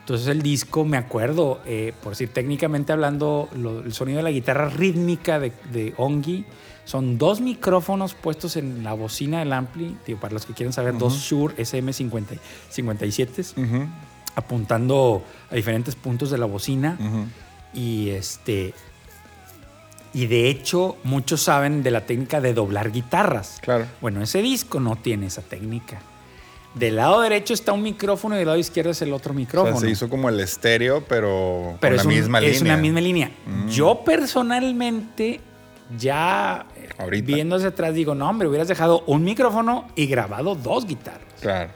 S4: Entonces el disco, me acuerdo, eh, por decir técnicamente hablando, lo- el sonido de la guitarra rítmica de, de Ongi son dos micrófonos puestos en la bocina del ampli, digo, para los que quieren saber, dos Shure SM57
S3: Ujú.
S4: apuntando a diferentes puntos de la bocina y este y de hecho muchos saben de la técnica de doblar guitarras.
S3: Claro.
S4: Bueno, ese disco no tiene esa técnica. Del lado derecho está un micrófono y del lado izquierdo es el otro
S3: O
S4: micrófono.
S3: sea, se hizo como el estéreo, pero,
S4: pero
S3: con
S4: es,
S3: la
S4: un-
S3: misma
S4: es
S3: línea.
S4: una misma línea.
S3: Mm.
S4: Yo personalmente, ya
S3: Ahorita.
S4: viendo hacia atrás, digo, no, hombre, hubieras dejado un micrófono y grabado dos guitarras,
S3: Claro.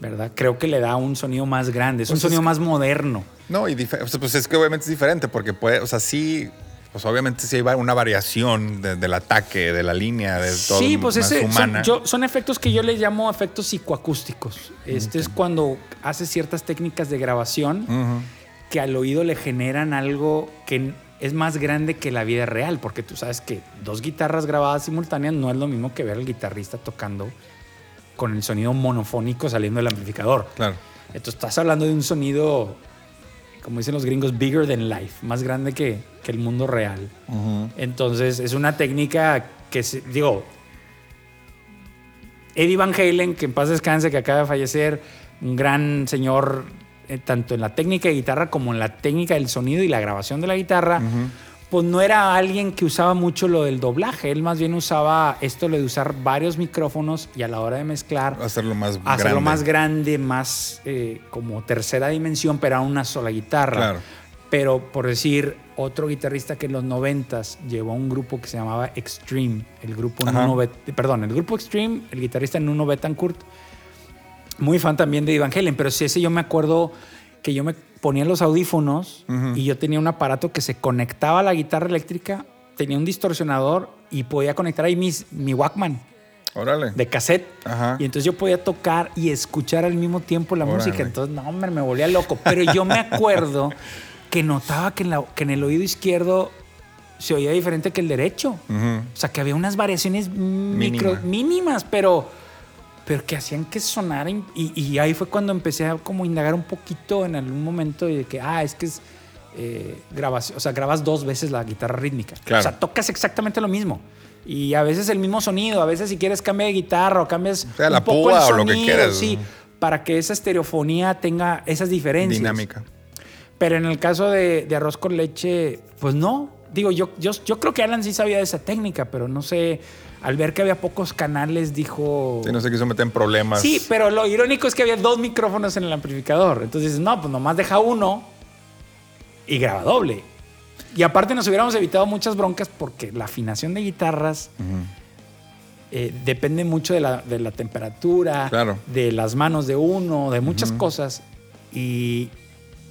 S4: ¿verdad? Creo que le da un sonido más grande, es un
S3: Pues es
S4: sonido
S3: que-
S4: más moderno.
S3: No, y pues es que obviamente es diferente, porque puede, o sea, sí, pues obviamente sí hay una variación de- del ataque, de la línea, de todo.
S4: Sí, pues
S3: más
S4: ese, son,
S3: humana.
S4: yo- son efectos que yo les llamo efectos psicoacústicos. Este es cuando haces ciertas técnicas de grabación que al oído le generan algo que es más grande que la vida real, porque tú sabes que dos guitarras grabadas simultáneas no es lo mismo que ver al guitarrista tocando con el sonido monofónico saliendo del amplificador.
S3: Claro.
S4: Entonces estás hablando de un sonido, como dicen los gringos, bigger than life, más grande que, que el mundo real. Entonces es una técnica que, digo, Eddie Van Halen, que en paz descanse, que acaba de fallecer, un gran señor, tanto en la técnica de guitarra como en la técnica del sonido y la grabación de la guitarra, pues no era alguien que usaba mucho lo del doblaje, él más bien usaba esto lo de usar varios micrófonos y a la hora de mezclar
S3: Hacerlo más
S4: hacerlo
S3: grande.
S4: más grande, más eh, como tercera dimensión, pero a una sola guitarra.
S3: Claro.
S4: Pero por decir, otro guitarrista que en los noventas llevó a un grupo que se llamaba Extreme, el grupo
S3: Ajá.
S4: Nuno Bet- perdón, el grupo Extreme, el guitarrista Nuno Betancourt, muy fan también de Van Halen, pero sí ese yo me acuerdo que yo me ponía los audífonos y yo tenía un aparato que se conectaba a la guitarra eléctrica, tenía un distorsionador y podía conectar ahí mis, mi Walkman
S3: Órale.
S4: de cassette.
S3: Ajá.
S4: Y entonces yo podía tocar y escuchar al mismo tiempo la
S3: Órale.
S4: música. Entonces, no, hombre, me volvía loco. Pero yo me acuerdo (laughs) que notaba que en, la- que en el oído izquierdo se oía diferente que el derecho. O sea, que había unas variaciones micro,
S3: Mínima.
S4: mínimas, pero, pero que hacían que sonara. Y, y ahí fue cuando empecé a como indagar un poquito en algún momento y de que, ah, es que es eh, grabación, o sea, grabas dos veces la guitarra rítmica.
S3: Claro.
S4: O sea, tocas exactamente lo mismo. Y a veces el mismo sonido, a veces si quieres cambia de guitarra o cambias
S3: sea, la
S4: un poco el
S3: púa o lo que
S4: sonido,
S3: quieras.
S4: sí, para que esa estereofonía tenga esas diferencias.
S3: Dinámica.
S4: Pero en el caso de, de arroz con leche, pues no. Digo, yo, yo, yo creo que Alan sí sabía de esa técnica, pero no sé. Al ver que había pocos canales, dijo.
S3: Sí, no se quiso meter en problemas.
S4: Sí, pero lo irónico es que había dos micrófonos en el amplificador. Entonces dices, no, pues nomás deja uno y graba doble. Y aparte nos hubiéramos evitado muchas broncas porque la afinación de guitarras eh, depende mucho de la, de la temperatura,
S3: Claro.
S4: de las manos de uno, de muchas cosas. Y,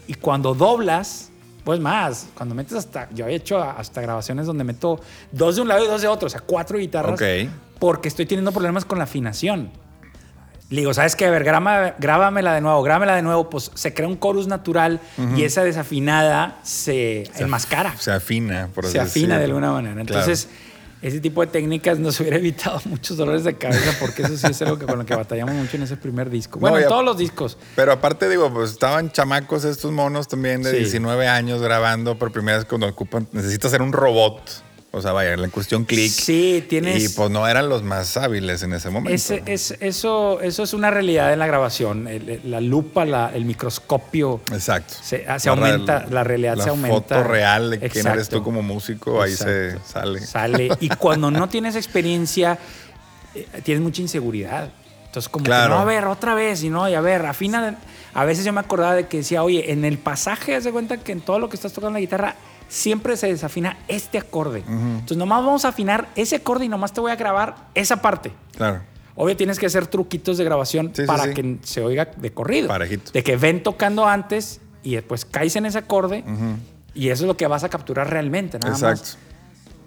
S4: y cuando doblas, Pues más, cuando metes hasta. Yo he hecho hasta grabaciones donde meto dos de un lado y dos de otro, o sea, cuatro guitarras.
S3: Ok.
S4: Porque estoy teniendo problemas con la afinación. Le digo, ¿sabes qué? A ver, grábame- grábamela de nuevo, grábamela de nuevo. Pues se crea un chorus natural y esa desafinada se enmascara
S3: Se afina, por así
S4: se afina de alguna manera.
S3: Claro.
S4: Ese tipo de técnicas nos hubiera evitado (laughs) muchos dolores de cabeza, porque eso sí es algo que, con lo que batallamos mucho en ese primer disco. Bueno,
S3: No,
S4: en todos los discos.
S3: Pero aparte, digo, pues estaban chamacos estos monos también de
S4: Sí.
S3: 19 años grabando por primera vez cuando ocupan, necesitas ser un robot. O sea, vaya, la cuestión clic.
S4: Sí, tienes.
S3: Y pues no eran los más hábiles en ese momento.
S4: ese- es, eso, eso es una realidad en la grabación. El- el- la lupa, la- el microscopio.
S3: Exacto.
S4: Se- ah,
S3: La
S4: aumenta, la realidad se aumenta.
S3: foto real de quién eres
S4: Exacto.
S3: tú como músico, ahí se sale.
S4: Sale. Y (laughs) cuando no tienes experiencia, eh, tienes mucha inseguridad. Entonces, como
S3: Claro.
S4: que no, a ver, otra vez, y no, y a ver, afina. A veces yo me acordaba de que decía, oye, en el pasaje, haz de cuenta que en todo lo que estás tocando la guitarra, siempre se desafina este acorde. Entonces, nomás vamos a afinar ese acorde y nomás te voy a grabar esa parte.
S3: Claro.
S4: Obvio, tienes que hacer truquitos de grabación
S3: Sí,
S4: para
S3: sí.
S4: que se oiga de corrido.
S3: Parejito.
S4: De que ven tocando antes y después caes en ese acorde y eso es lo que vas a capturar realmente, nada
S3: Exacto.
S4: más.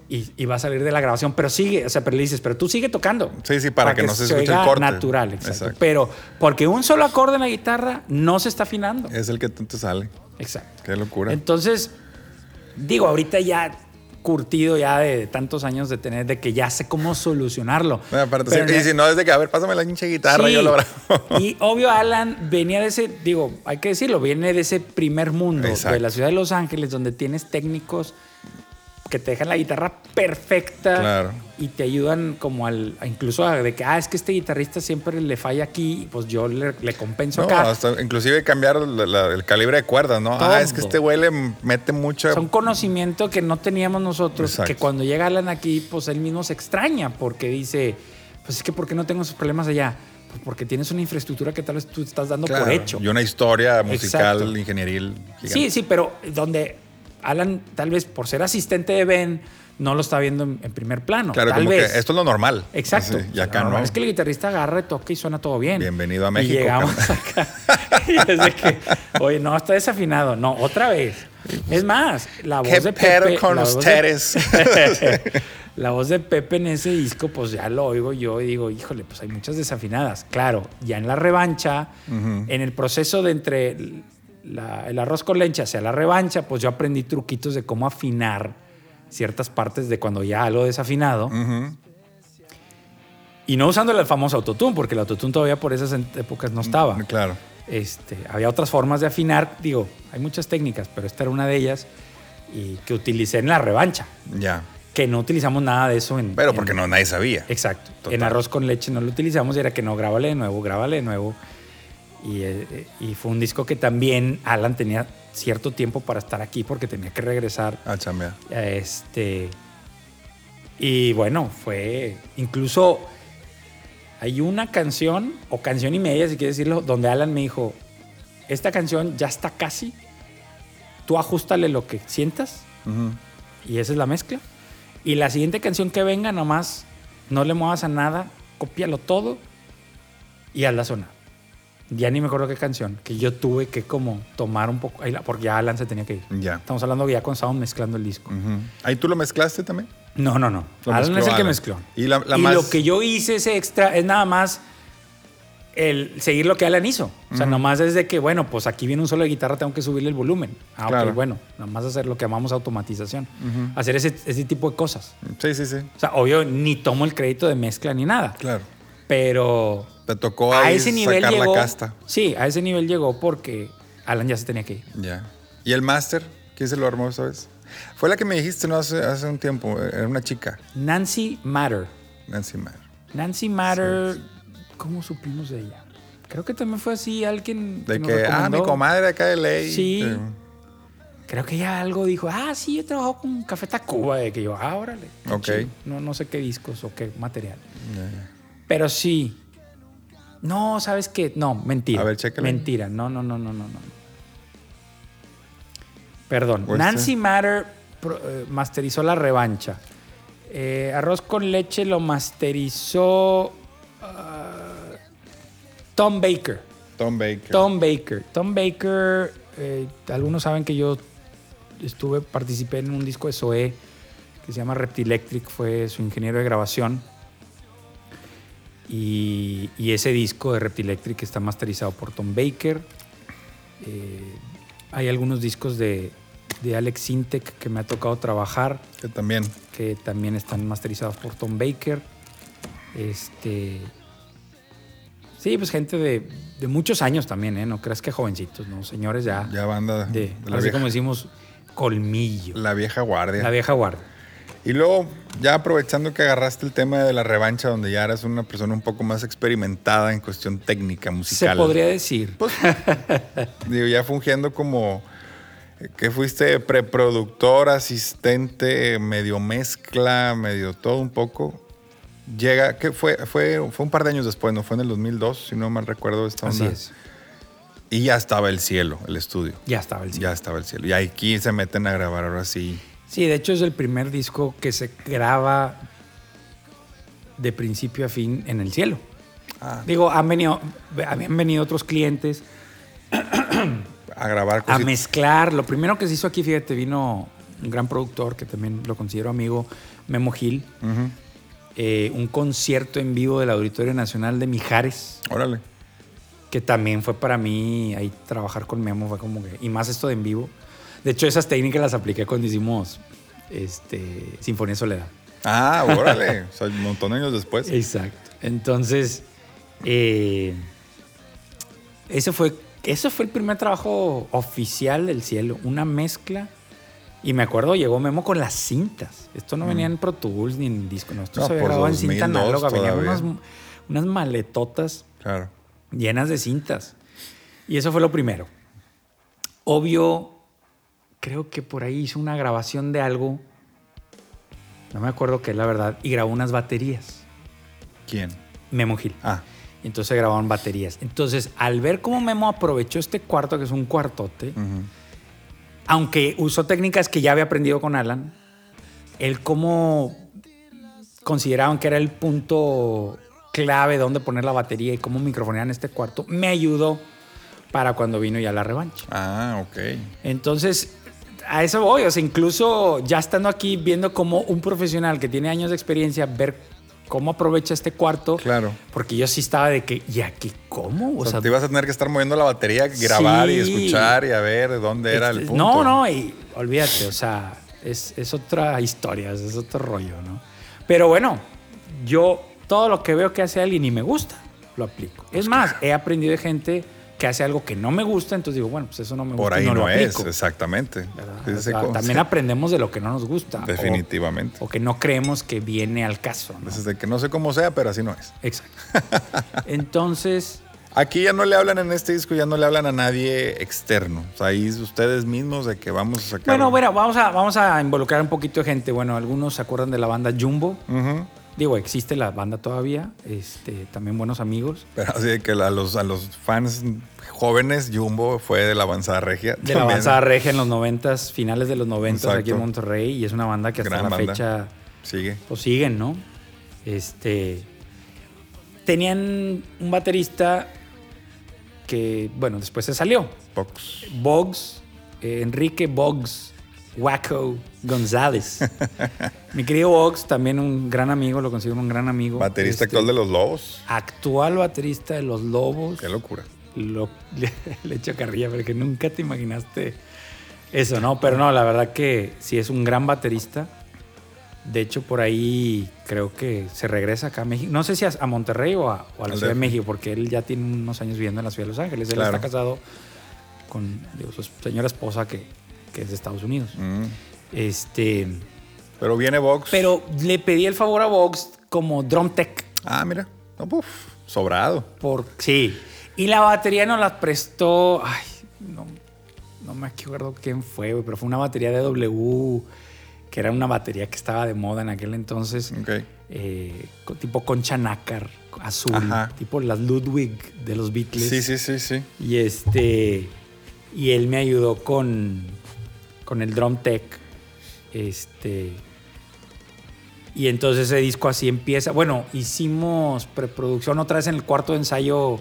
S4: Y, y va a salir de la grabación, pero sigue, o sea, pero le dices, pero tú sigue tocando.
S3: Sí, sí, para que no se escuche el corte.
S4: natural, exacto.
S3: Exacto.
S4: Pero porque un solo acorde en la guitarra no se está afinando.
S3: Es el que te sale.
S4: Exacto.
S3: Qué locura.
S4: Entonces, digo, ahorita ya curtido ya de tantos años de tener, de que ya sé cómo solucionarlo.
S3: Aparte,
S4: Pero
S3: sí,
S4: en
S3: y si no, es de que, a ver, pásame la pinche guitarra,
S4: Sí.
S3: yo lo grabo.
S4: Y obvio, Alan venía de ese, digo, hay que decirlo, viene de ese primer mundo,
S3: Exacto.
S4: de la ciudad de Los Ángeles, donde tienes técnicos que te dejan la guitarra perfecta
S3: Claro.
S4: y te ayudan como al, a incluso a de que, ah, es que este guitarrista siempre le falla aquí, pues yo le, le compenso
S3: No,
S4: acá.
S3: hasta inclusive cambiar la- la- el calibre de cuerdas, ¿no?
S4: Todo.
S3: Ah, es que este güey le mete mucho.
S4: Son conocimiento que no teníamos nosotros,
S3: Exacto.
S4: que cuando llega Alan aquí, pues él mismo se extraña porque dice, pues es que ¿por qué no tengo esos problemas allá? Pues porque tienes una infraestructura que tal vez tú estás dando
S3: Claro,
S4: por hecho.
S3: Y una historia musical,
S4: Exacto.
S3: ingenieril. gigante.
S4: Sí, sí, pero donde Alan, tal vez por ser asistente de Ben, no lo está viendo en, en primer plano.
S3: Claro,
S4: tal
S3: como
S4: vez.
S3: que esto es lo normal.
S4: Exacto.
S3: Sí, y acá
S4: Lo normal
S3: no.
S4: Es que el guitarrista agarra, toca y suena todo bien.
S3: Bienvenido a
S4: Y
S3: México,
S4: llegamos
S3: carnal.
S4: acá. (laughs) y es de que, oye, no, está desafinado. No, otra vez. Es más, la voz
S3: ¿Qué
S4: de Pepe.
S3: con
S4: la voz de-
S3: ustedes? (laughs)
S4: la voz de Pepe en ese disco, pues ya lo oigo yo y digo, híjole, pues hay muchas desafinadas. Claro, ya en la revancha, en el proceso de entre la- el arroz con leche hacia la revancha, pues yo aprendí truquitos de cómo afinar ciertas partes de cuando ya algo desafinado.
S3: Ujú.
S4: Y no usando el famoso autotune, porque el autotune todavía por esas en- épocas no estaba.
S3: Claro.
S4: Este, había otras formas de afinar, digo, hay muchas técnicas, pero esta era una de ellas y que utilicé en la revancha,
S3: Ya.
S4: que no utilizamos nada de eso en...
S3: Pero
S4: en-
S3: porque no nadie sabía.
S4: Exacto.
S3: Total.
S4: En arroz con leche no lo utilizamos y era que no, grábale de nuevo, grábale de nuevo. Y, eh, y fue un disco que también Alan tenía cierto tiempo para estar aquí porque tenía que regresar.
S3: A chambear.
S4: Este. Y bueno, fue. Incluso hay una canción, o canción y media, si quieres decirlo, donde Alan me dijo: Esta canción ya está casi. Tú ajustale lo que sientas y esa es la mezcla. Y la siguiente canción que venga, nomás no le muevas a nada, cópialo todo y hazla sonar. Ya ni me acuerdo qué canción, que yo tuve que como tomar un poco, porque ya Alan se tenía que ir.
S3: Ya.
S4: Estamos hablando ya cuando estábamos mezclando el disco.
S3: ¿Ahí tú lo mezclaste también?
S4: No, no, no.
S3: Lo
S4: Alan es el que mezcló.
S3: Y la- la
S4: y
S3: más-
S4: lo que yo hice ese extra es nada más el seguir lo que Alan hizo. O sea, nomás es de que, bueno, pues aquí viene un solo de guitarra, tengo que subirle el volumen. Ah,
S3: Claro.
S4: ok, bueno. Nada más hacer lo que llamamos automatización. Hacer ese, ese tipo de cosas.
S3: Sí, sí, sí.
S4: O sea, obvio, ni tomo el crédito de mezcla ni nada.
S3: Claro.
S4: Pero
S3: Te tocó
S4: a ese nivel
S3: sacar
S4: llegó.
S3: la casta.
S4: Sí, a ese nivel llegó porque Alan ya se tenía que ir.
S3: Ya. ¿Y el máster? ¿Quién se lo armó esta vez? Fue la que me dijiste, ¿no? Hace, hace un tiempo. Era una chica,
S4: Nancy Matter.
S3: Nancy Mar.
S4: Nancy Matter, ¿cómo supimos de ella? Creo que también fue así alguien
S3: De
S4: nos
S3: que, ah,
S4: recomendó.
S3: mi comadre acá de ley.
S4: Sí. Creo que ella algo dijo, ah, sí, yo trabajo con Café Tacuba, de que yo, ah, órale.
S3: Ok.
S4: chido. No, no sé qué discos o qué material.
S3: Ya.
S4: Pero sí. No, ¿sabes qué? No, mentira.
S3: A ver, chécale.
S4: Mentira. No, no, no, no, no, no. Perdón. Nancy. Matter eh, masterizó la revancha. Eh, Arroz con leche lo masterizó ah, Tom Baker.
S3: Tom Baker.
S4: Tom Baker. Tom Baker, eh, algunos saben que yo estuve, participé en un disco de Zoé que se llama Reptilectric, fue su ingeniero de grabación. Y, y ese disco de Reptilectric está masterizado por Tom Baker. Eh, hay algunos discos de, de Alex Sintek que me ha tocado trabajar
S3: Que también.
S4: que también están masterizados por Tom Baker. Este. Sí, pues gente de, de muchos años también, ¿eh? No creas que jovencitos, ¿no? Señores ya.
S3: Ya banda
S4: de,
S3: de la,
S4: así
S3: vieja,
S4: como decimos, colmillo.
S3: la vieja guardia.
S4: La vieja guardia.
S3: Y luego, ya aprovechando que agarraste el tema de la revancha, donde ya eras una persona un poco más experimentada en cuestión técnica, musical.
S4: Se podría decir.
S3: Pues, (laughs) Digo, ya fungiendo como eh, que fuiste preproductor, asistente, medio mezcla, medio todo un poco. Llega, que fue, fue, fue un par de años después, ¿no? Fue en el 2002, si no mal recuerdo esta
S4: Así
S3: onda.
S4: es.
S3: Y ya estaba el cielo, el estudio.
S4: Ya estaba el
S3: Ya estaba el cielo. Y aquí se meten a grabar ahora sí.
S4: Sí, de hecho es el primer disco que se graba de principio a fin en el cielo.
S3: Ah.
S4: Digo, han venido, habían venido otros clientes (clears throat)
S3: A grabar
S4: a mezclar. Lo primero que se hizo aquí, fíjate, vino un gran productor que también lo considero amigo, Memo Gil. Eh, un concierto en vivo del Auditorio Nacional de Mijares,
S3: Órale.
S4: que también fue para mí ahí trabajar con Memo, fue como que, y más esto de en vivo. De hecho, esas técnicas las apliqué cuando hicimos este, Sinfonía Soledad.
S3: Ah, órale. (laughs) o sea, un montón de años después.
S4: Exacto. Entonces, eh, ese, fue, ese fue el primer trabajo oficial del cielo, una mezcla. Y me acuerdo, llegó Memo con las cintas. Esto no venía en Pro Tools ni en disco, no. Esto
S3: Mm. No,
S4: se había grabado en cinta
S3: 2002
S4: análoga. Venían unas, unas maletotas
S3: Claro.
S4: llenas de cintas. Y eso fue lo primero. Obvio, creo que por ahí hizo una grabación de algo. No me acuerdo qué es la verdad. Y grabó unas baterías.
S3: ¿Quién?
S4: Memo Gil.
S3: Ah,
S4: Y entonces grabaron baterías. Entonces, al ver cómo Memo aprovechó este cuarto, que es un cuartote, aunque usó técnicas que ya había aprendido con Alan, él como consideraban que era el punto clave donde poner la batería y cómo microfonear en este cuarto, me ayudó para cuando vino ya la revancha.
S3: ah, ok.
S4: Entonces, a eso voy. O sea, incluso ya estando aquí viendo cómo un profesional que tiene años de experiencia, ver cómo aprovecha este cuarto.
S3: Claro.
S4: Porque yo sí estaba de que, ¿y aquí cómo?
S3: O sea, te ibas a tener que estar moviendo la batería, grabar y
S4: Sí.
S3: escuchar y a ver dónde era el
S4: Este,
S3: punto.
S4: No, no, y olvídate, o sea, es, es otra historia, es otro rollo, ¿no? Pero bueno, yo todo lo que veo que hace alguien y me gusta, lo aplico.
S3: Pues
S4: es más, he aprendido de gente que hace algo que no me gusta, entonces digo, bueno, pues eso no me gusta.
S3: Por ahí
S4: y no,
S3: no,
S4: lo
S3: es,
S4: aplico.
S3: exactamente.
S4: también (laughs) aprendemos de lo que no nos gusta.
S3: Definitivamente.
S4: O, que no creemos que viene al caso. ¿no?
S3: Entonces, de que no sé cómo sea, pero así no es.
S4: Exacto. (laughs) Entonces,
S3: Aquí ya no le hablan en este disco, ya no le hablan a nadie externo. O sea, ahí es ustedes mismos de que vamos a sacar.
S4: bueno, bueno, vamos a, vamos a involucrar un poquito de gente. Bueno, algunos se acuerdan de la banda Jumbo.
S3: Ujú.
S4: Digo, existe la banda todavía, este, también buenos amigos.
S3: Pero así de que a los, a los fans jóvenes, Jumbo fue de la avanzada regia.
S4: De la avanzada regia en los noventas, finales de los noventas aquí en Monterrey. Y es una banda que hasta
S3: Gran
S4: la
S3: banda.
S4: fecha
S3: Sigue.
S4: pues siguen, ¿no? Este. Tenían un baterista que, bueno, después se salió.
S3: Pocos.
S4: Boggs, eh, Enrique Boggs, Waco González. (laughs) Mi querido Boggs, también un gran amigo, lo considero un gran amigo.
S3: Baterista
S4: Este,
S3: actual de los Lobos.
S4: Actual baterista de Los Lobos.
S3: Qué locura.
S4: Lo, (laughs) le, le echo carrilla porque nunca te imaginaste eso, ¿no? Pero no, la verdad que sí es un gran baterista. De hecho, por ahí creo que se regresa acá a México. No sé si a, a Monterrey o a, o a la
S3: Al
S4: Ciudad de. México, porque él ya tiene unos años viviendo en la Ciudad de Los Ángeles. Él
S3: Claro.
S4: está casado con digo, su señora esposa que, que es de Estados Unidos.
S3: Mm.
S4: Este,
S3: Pero viene Vox.
S4: pero le pedí el favor a Vox como drum tech.
S3: Ah, mira. No, puf, sobrado.
S4: Por, sí. Y la batería nos la prestó. Ay, no, no me acuerdo quién fue, pero fue una batería de W, que era una batería que estaba de moda en aquel entonces.
S3: Ok.
S4: eh, tipo concha nácar, azul,
S3: Ajá.
S4: tipo las Ludwig de los Beatles.
S3: Sí, sí, sí, sí.
S4: Y este. Y él me ayudó con, con el drum tech. Este. Y entonces ese disco así empieza. Bueno, hicimos preproducción otra vez en el cuarto ensayo.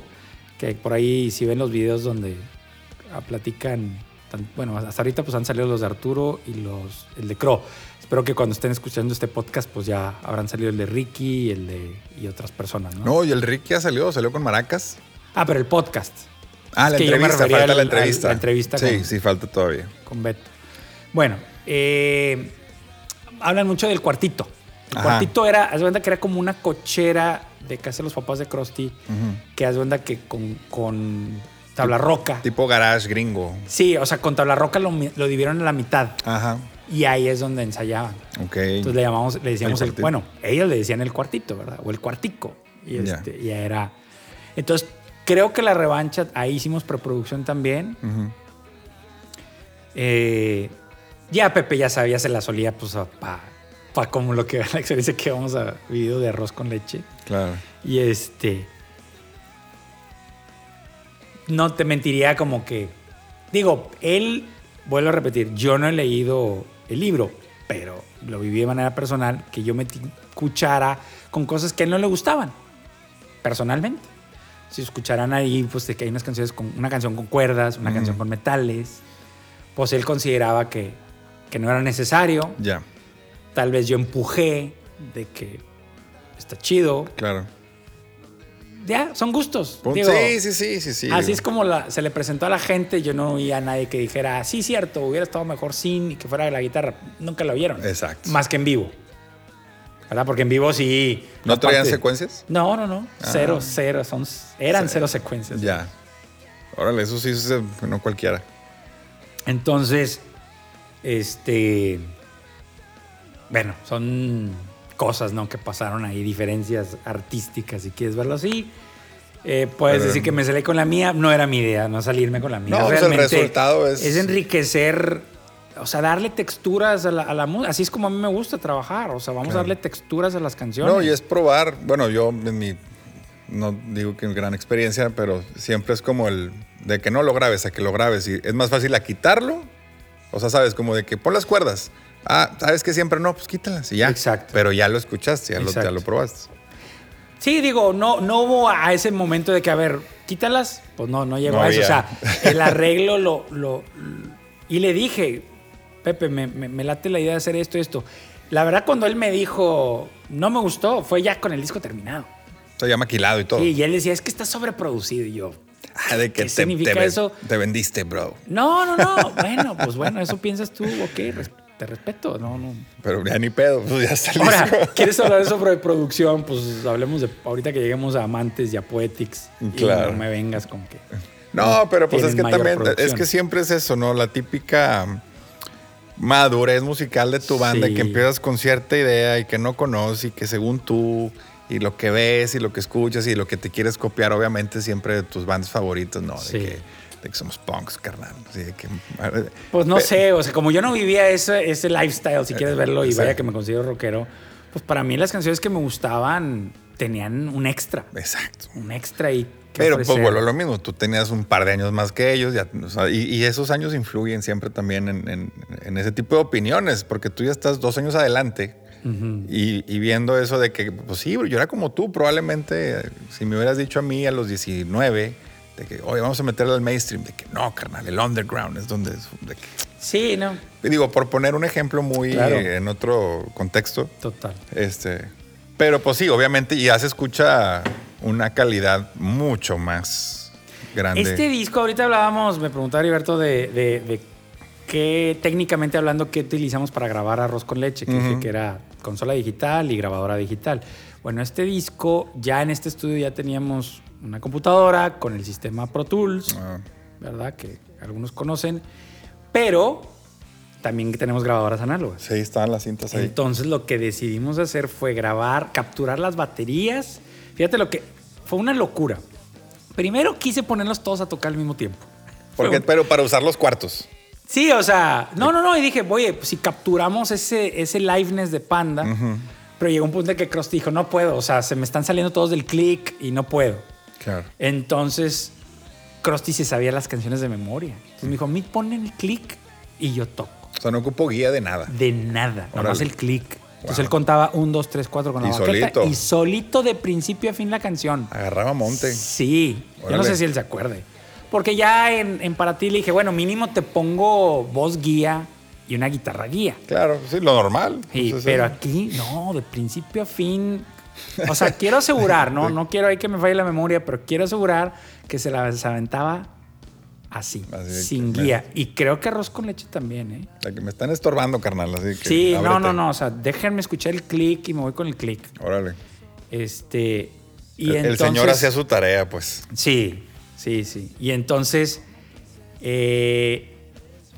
S4: Que por ahí, si ven los videos donde ah, platican. Bueno, hasta ahorita pues han salido los de Arturo y los el de Cro. Espero que cuando estén escuchando este podcast, pues ya habrán salido el de Ricky y el de y otras personas, ¿no?
S3: No, y el Ricky ya salió, salió con Maracas.
S4: Ah, pero el podcast.
S3: Ah,
S4: Es
S3: la entrevista, falta
S4: al-
S3: la
S4: al-
S3: entrevista.
S4: la entrevista
S3: Sí,
S4: con-
S3: sí, falta todavía.
S4: con Beto. Bueno, eh, hablan mucho del cuartito. El
S3: Ajá.
S4: cuartito era, haz cuenta que era como una cochera de casa de los papás de Krusty, que haz cuenta que con, con tabla roca.
S3: Tipo garage gringo.
S4: Sí, o sea, con tabla roca lo, lo dividieron a la mitad
S3: Ajá.
S4: y ahí es donde ensayaban.
S3: Ok.
S4: Entonces le llamamos, le decíamos
S3: El
S4: el, bueno, ellos le decían el cuartito, ¿verdad? O el cuartico. Y
S3: Ya.
S4: este, ya era. Entonces, creo que la revancha, ahí hicimos preproducción también.
S3: Ujú.
S4: Eh, ya Pepe ya sabía, se la solía, pues, para pa como lo que (laughs) la experiencia que vamos a video de arroz con leche.
S3: Claro.
S4: Y este. No te mentiría como que. Digo, él, vuelvo a repetir, yo no he leído el libro, pero lo viví de manera personal, que yo metí cuchara con cosas que a él no le gustaban, personalmente. Si escucharán ahí, pues de que hay unas canciones con una canción con cuerdas, una canción con metales, pues él consideraba que, que no era necesario.
S3: Ya,
S4: Tal vez yo empujé de que está chido,
S3: claro.
S4: ya, son gustos. Digo,
S3: sí, sí, sí, sí, sí.
S4: así
S3: digo.
S4: es como la- se le presentó a la gente. Yo no oía a nadie que dijera, sí, cierto, hubiera estado mejor sin y que fuera de la guitarra. Nunca lo vieron.
S3: Exacto.
S4: Más que en vivo. ¿Verdad? Porque en vivo sí.
S3: ¿No traían secuencias?
S4: No, no, no.
S3: Ah.
S4: Cero, cero. Son, eran
S3: Sí.
S4: cero secuencias.
S3: Ya. Órale, eso sí, eso sí, no cualquiera.
S4: Entonces, este. Bueno, son cosas, ¿no? Que pasaron ahí, diferencias artísticas, si quieres verlo así. Eh, puedes
S3: Pero-
S4: decir que me salí con la mía. No era mi idea, no salirme con la mía.
S3: No, pues el resultado es-
S4: Es enriquecer, o sea, darle texturas a la, a la música. Así es como a mí me gusta trabajar. O sea, vamos
S3: Claro.
S4: a darle texturas a las canciones.
S3: No, y es probar. Bueno, yo en mi. No digo que gran experiencia, pero siempre es como el. De que no lo grabes a que lo grabes. Y es más fácil a quitarlo. O sea, sabes, como de que pon las cuerdas. Ah, ¿sabes que siempre no? Pues quítalas y ya.
S4: Exacto.
S3: Pero ya lo escuchaste, ya, lo, ya
S4: Exacto.
S3: lo probaste.
S4: Sí, digo, no, no hubo a ese momento de que, a ver, quítalas. Pues no, no llegó
S3: No
S4: a eso. O sea, (laughs) el arreglo lo, lo- Y le dije, Pepe, me, me- me late la idea de hacer esto, esto. La verdad, cuando él me dijo, no me gustó, fue ya con el disco terminado.
S3: O sea, ya maquilado y todo.
S4: Sí, y él decía, es que está sobreproducido. Y yo, (laughs)
S3: Ah, de que
S4: ¿Qué
S3: te,
S4: significa
S3: te
S4: eso?
S3: te vendiste, bro.
S4: no, no, no. bueno, pues bueno, eso piensas tú, ok, te respeto. No, no.
S3: Pero ya ni pedo, pues ya saliste.
S4: Ahora, (laughs) ¿quieres hablar de sobreproducción? Pues hablemos de ahorita que lleguemos a Amantes y a Poetics.
S3: Claro.
S4: Y no me vengas con que.
S3: No, pero pues es que también, es
S4: producción.
S3: que siempre es eso, ¿no? La típica madurez musical de tu banda,
S4: Sí.
S3: que empiezas con cierta idea y que no conoces y que según tú y lo que ves y lo que escuchas y lo que te quieres copiar, obviamente siempre de tus bandas favoritas, ¿no? De, que, de que somos punks, carnal. Así de que,
S4: Pues no sé, o sea, como yo no vivía ese, ese lifestyle, si quieres verlo y vaya que me considero rockero, pues para mí las canciones que me gustaban tenían un extra,
S3: Exacto.
S4: un extra y
S3: Pero pues vuelvo a lo mismo, tú tenías un par de años más que ellos ya, o sea, y, y esos años influyen siempre también en, en- en ese tipo de opiniones, porque tú ya estás dos años adelante y, y viendo eso de que, pues sí, yo era como tú, probablemente si me hubieras dicho a mí a los 19, de que, oye, vamos a meterle al mainstream, de que no, carnal, el underground es donde... es- de que-
S4: Sí, no,
S3: y digo, por poner un ejemplo muy
S4: Claro.
S3: eh, en otro contexto,
S4: total.
S3: este, pero pues sí, obviamente ya se escucha una calidad mucho más grande.
S4: Este disco, ahorita hablábamos, me preguntaba Heriberto de, de, de qué, técnicamente hablando, qué utilizamos para grabar arroz con leche, que
S3: Ujú.
S4: que era consola digital y grabadora digital. Bueno, este disco, ya en este estudio ya teníamos una computadora con el sistema Pro Tools,
S3: Ah,
S4: ¿verdad? Que algunos conocen, pero también tenemos grabadoras análogas.
S3: sí, estaban las cintas ahí.
S4: Entonces lo que decidimos hacer fue grabar, capturar las baterías. Fíjate lo que fue una locura. Primero quise ponerlos todos a tocar al mismo tiempo.
S3: Porque, pero para usar los cuartos.
S4: Sí, o sea, no, no, no. Y dije, oye, pues, si capturamos ese, ese liveness de Panda, pero llegó un punto en que Cross dijo, no puedo, o sea, se me están saliendo todos del click y no puedo.
S3: Claro.
S4: Entonces, Krusty se sabía las canciones de memoria. Entonces me dijo, a mí ponen el click y yo toco.
S3: O sea, no ocupo guía de nada.
S4: De nada,
S3: Órale.
S4: el click. Entonces
S3: Wow.
S4: él contaba un, dos, tres, cuatro con la
S3: Y
S4: baqueta
S3: solito.
S4: y solito de principio a fin la canción.
S3: Agarraba monte.
S4: Sí, yo no sé si él se acuerde. Porque ya en, en para ti le dije, bueno, mínimo te pongo voz guía y una guitarra guía.
S3: Claro, sí, lo normal.
S4: Sí,
S3: Pues,
S4: pero aquí, no, de principio a fin. O sea, quiero asegurar, ¿no? (laughs) No quiero ahí que me falle la memoria, pero quiero asegurar que se la aventaba así,
S3: Así
S4: sin
S3: que-
S4: guía. Y creo que arroz con leche también, ¿eh?
S3: La que me están estorbando, carnal. Así que
S4: Sí, no,
S3: ábrete.
S4: no, no. O sea, déjenme escuchar el click y me voy con el click.
S3: Órale.
S4: Este. Y
S3: el, el señor hacía su tarea, pues.
S4: Sí, sí, sí. Y entonces eh,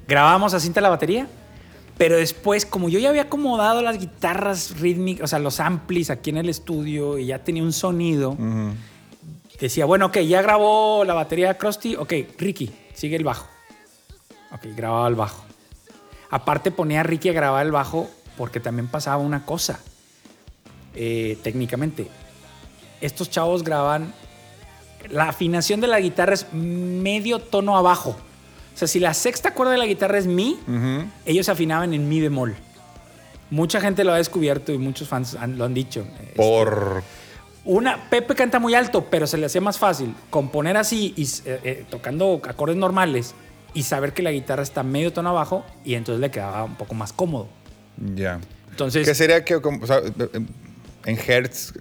S4: grabamos a cinta la batería, pero después, como yo ya había acomodado las guitarras rítmicas, o sea, los amplis aquí en el estudio y ya tenía un sonido, decía, bueno, ok, ya grabó la batería Krusty, ok, Ricky, sigue el bajo. Ok, grababa el bajo. Aparte ponía a Ricky a grabar el bajo porque también pasaba una cosa, eh, técnicamente. Estos chavos graban, la afinación de la guitarra es medio tono abajo. O sea, si la sexta cuerda de la guitarra es mi,
S3: Ujú.
S4: ellos afinaban en mi bemol. Mucha gente lo ha descubierto y muchos fans han- lo han dicho. Este,
S3: Por.
S4: una, Pepe canta muy alto, pero se le hacía más fácil componer así y eh, eh, tocando acordes normales y saber que la guitarra está medio tono abajo y entonces le quedaba un poco más cómodo.
S3: Ya.
S4: Entonces,
S3: ¿Qué sería que, o sea, en Hertz,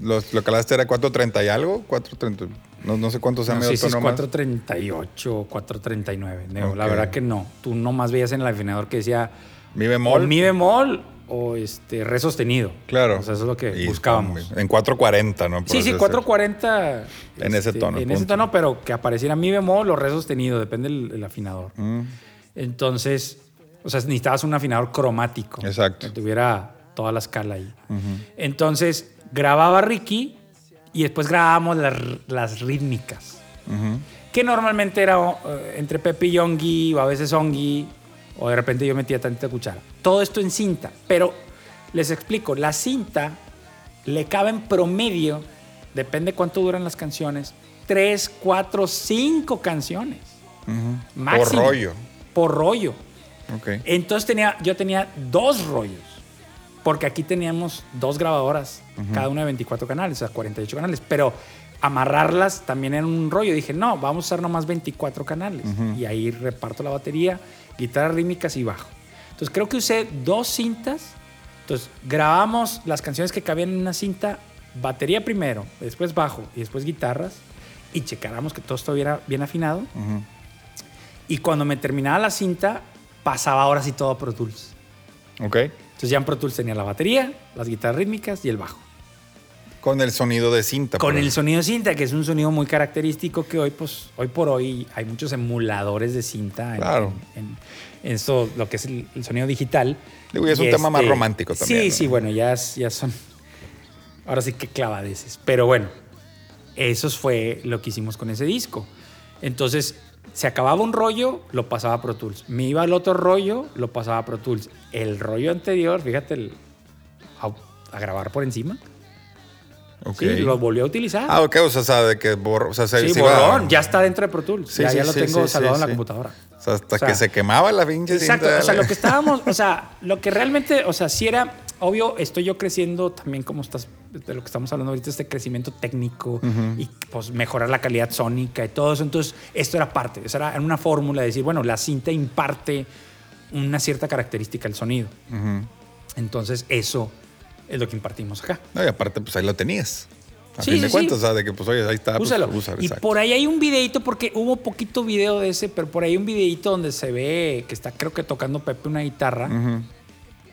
S3: los, lo que hablaste era 430 y algo? 430. No, no sé cuánto sea
S4: no sé si es
S3: tono más.
S4: 438 o 439. Neo. La verdad que no. Tú nomás veías en el afinador que decía
S3: Mi
S4: o
S3: bemol.
S4: mi bemol o este re sostenido.
S3: Claro.
S4: O sea, eso es lo que
S3: Y
S4: buscábamos.
S3: En 440, ¿no? Por
S4: Sí, sí,
S3: decirlo.
S4: 440.
S3: En ese tono,
S4: En ese tono, pero que apareciera mi bemol o re sostenido, depende del, del afinador.
S3: Mm.
S4: Entonces, o sea, necesitabas un afinador cromático.
S3: Exacto.
S4: Que tuviera toda la escala ahí. Entonces, grababa Ricky y después grabábamos las, las rítmicas. Que normalmente era eh, entre Pepe y Ongi, o a veces Ongi, o de repente yo metía tantita cuchara. Todo esto en cinta. Pero les explico, la cinta le cabe en promedio, depende cuánto duran las canciones, tres, cuatro, cinco canciones. Máximo.
S3: Por rollo.
S4: Por rollo. Entonces tenía, yo tenía dos rollos. Porque aquí teníamos dos grabadoras, cada una de 24 canales, o sea, 48 canales. Pero amarrarlas también era un rollo. Dije, no, vamos a usar nomás 24 canales. Y ahí reparto la batería, guitarras rítmicas y bajo. Entonces creo que usé dos cintas. Entonces grabamos las canciones que cabían en una cinta, batería primero, después bajo y después guitarras. Y checáramos que todo estuviera bien afinado.
S3: Ujú.
S4: Y cuando me terminaba la cinta, pasaba ahora sí todo a Pro Tools.
S3: Ok.
S4: Entonces ya en Pro Tools tenía la batería, las guitarras rítmicas y el bajo.
S3: Con el sonido de cinta.
S4: Con el sonido cinta, que es un sonido muy característico que hoy, pues, hoy por hoy hay muchos emuladores de cinta en,
S3: Claro.
S4: en, en esto, lo que es el, el sonido digital.
S3: Digo, y es un tema más
S4: este,
S3: romántico también,
S4: Sí,
S3: ¿no?
S4: sí, bueno, ya, es- ya son. Ahora sí que clavadeces. Pero bueno, eso fue lo que hicimos con ese disco. Entonces, se acababa un rollo, lo pasaba a Pro Tools. Me iba al otro rollo, lo pasaba a Pro Tools. El rollo anterior, fíjate, el- a, a grabar por encima.
S3: Ok.
S4: Sí, lo volvió a utilizar.
S3: Ah, ok, o sea, sabe que borro, o sea, se,
S4: sí,
S3: se
S4: borrón, ya está dentro de Pro Tools.
S3: Sí,
S4: ya,
S3: sí,
S4: ya lo tengo salvado en la computadora.
S3: O sea, hasta
S4: O sea,
S3: que se quemaba la pinche
S4: Exacto, o sea, lo que estábamos, o sea, lo que realmente, o sea, sí era, obvio, estoy yo creciendo también como estás, de lo que estamos hablando ahorita, este crecimiento técnico y pues mejorar la calidad sónica y todo eso. Entonces, esto era parte, eso era una fórmula de decir, bueno, la cinta imparte una cierta característica al sonido. Entonces, eso es lo que impartimos acá.
S3: No, y aparte, pues ahí lo tenías. A
S4: Sí,
S3: fin de
S4: sí,
S3: cuentas,
S4: sí.
S3: o sea, de que, pues, oye, ahí está. pues,
S4: Úsalo.
S3: úsalo,
S4: y
S3: exacto.
S4: por ahí hay un videito, porque hubo poquito video de ese, pero por ahí hay un videito donde se ve que está, creo que tocando Pepe una guitarra.
S3: Ujú.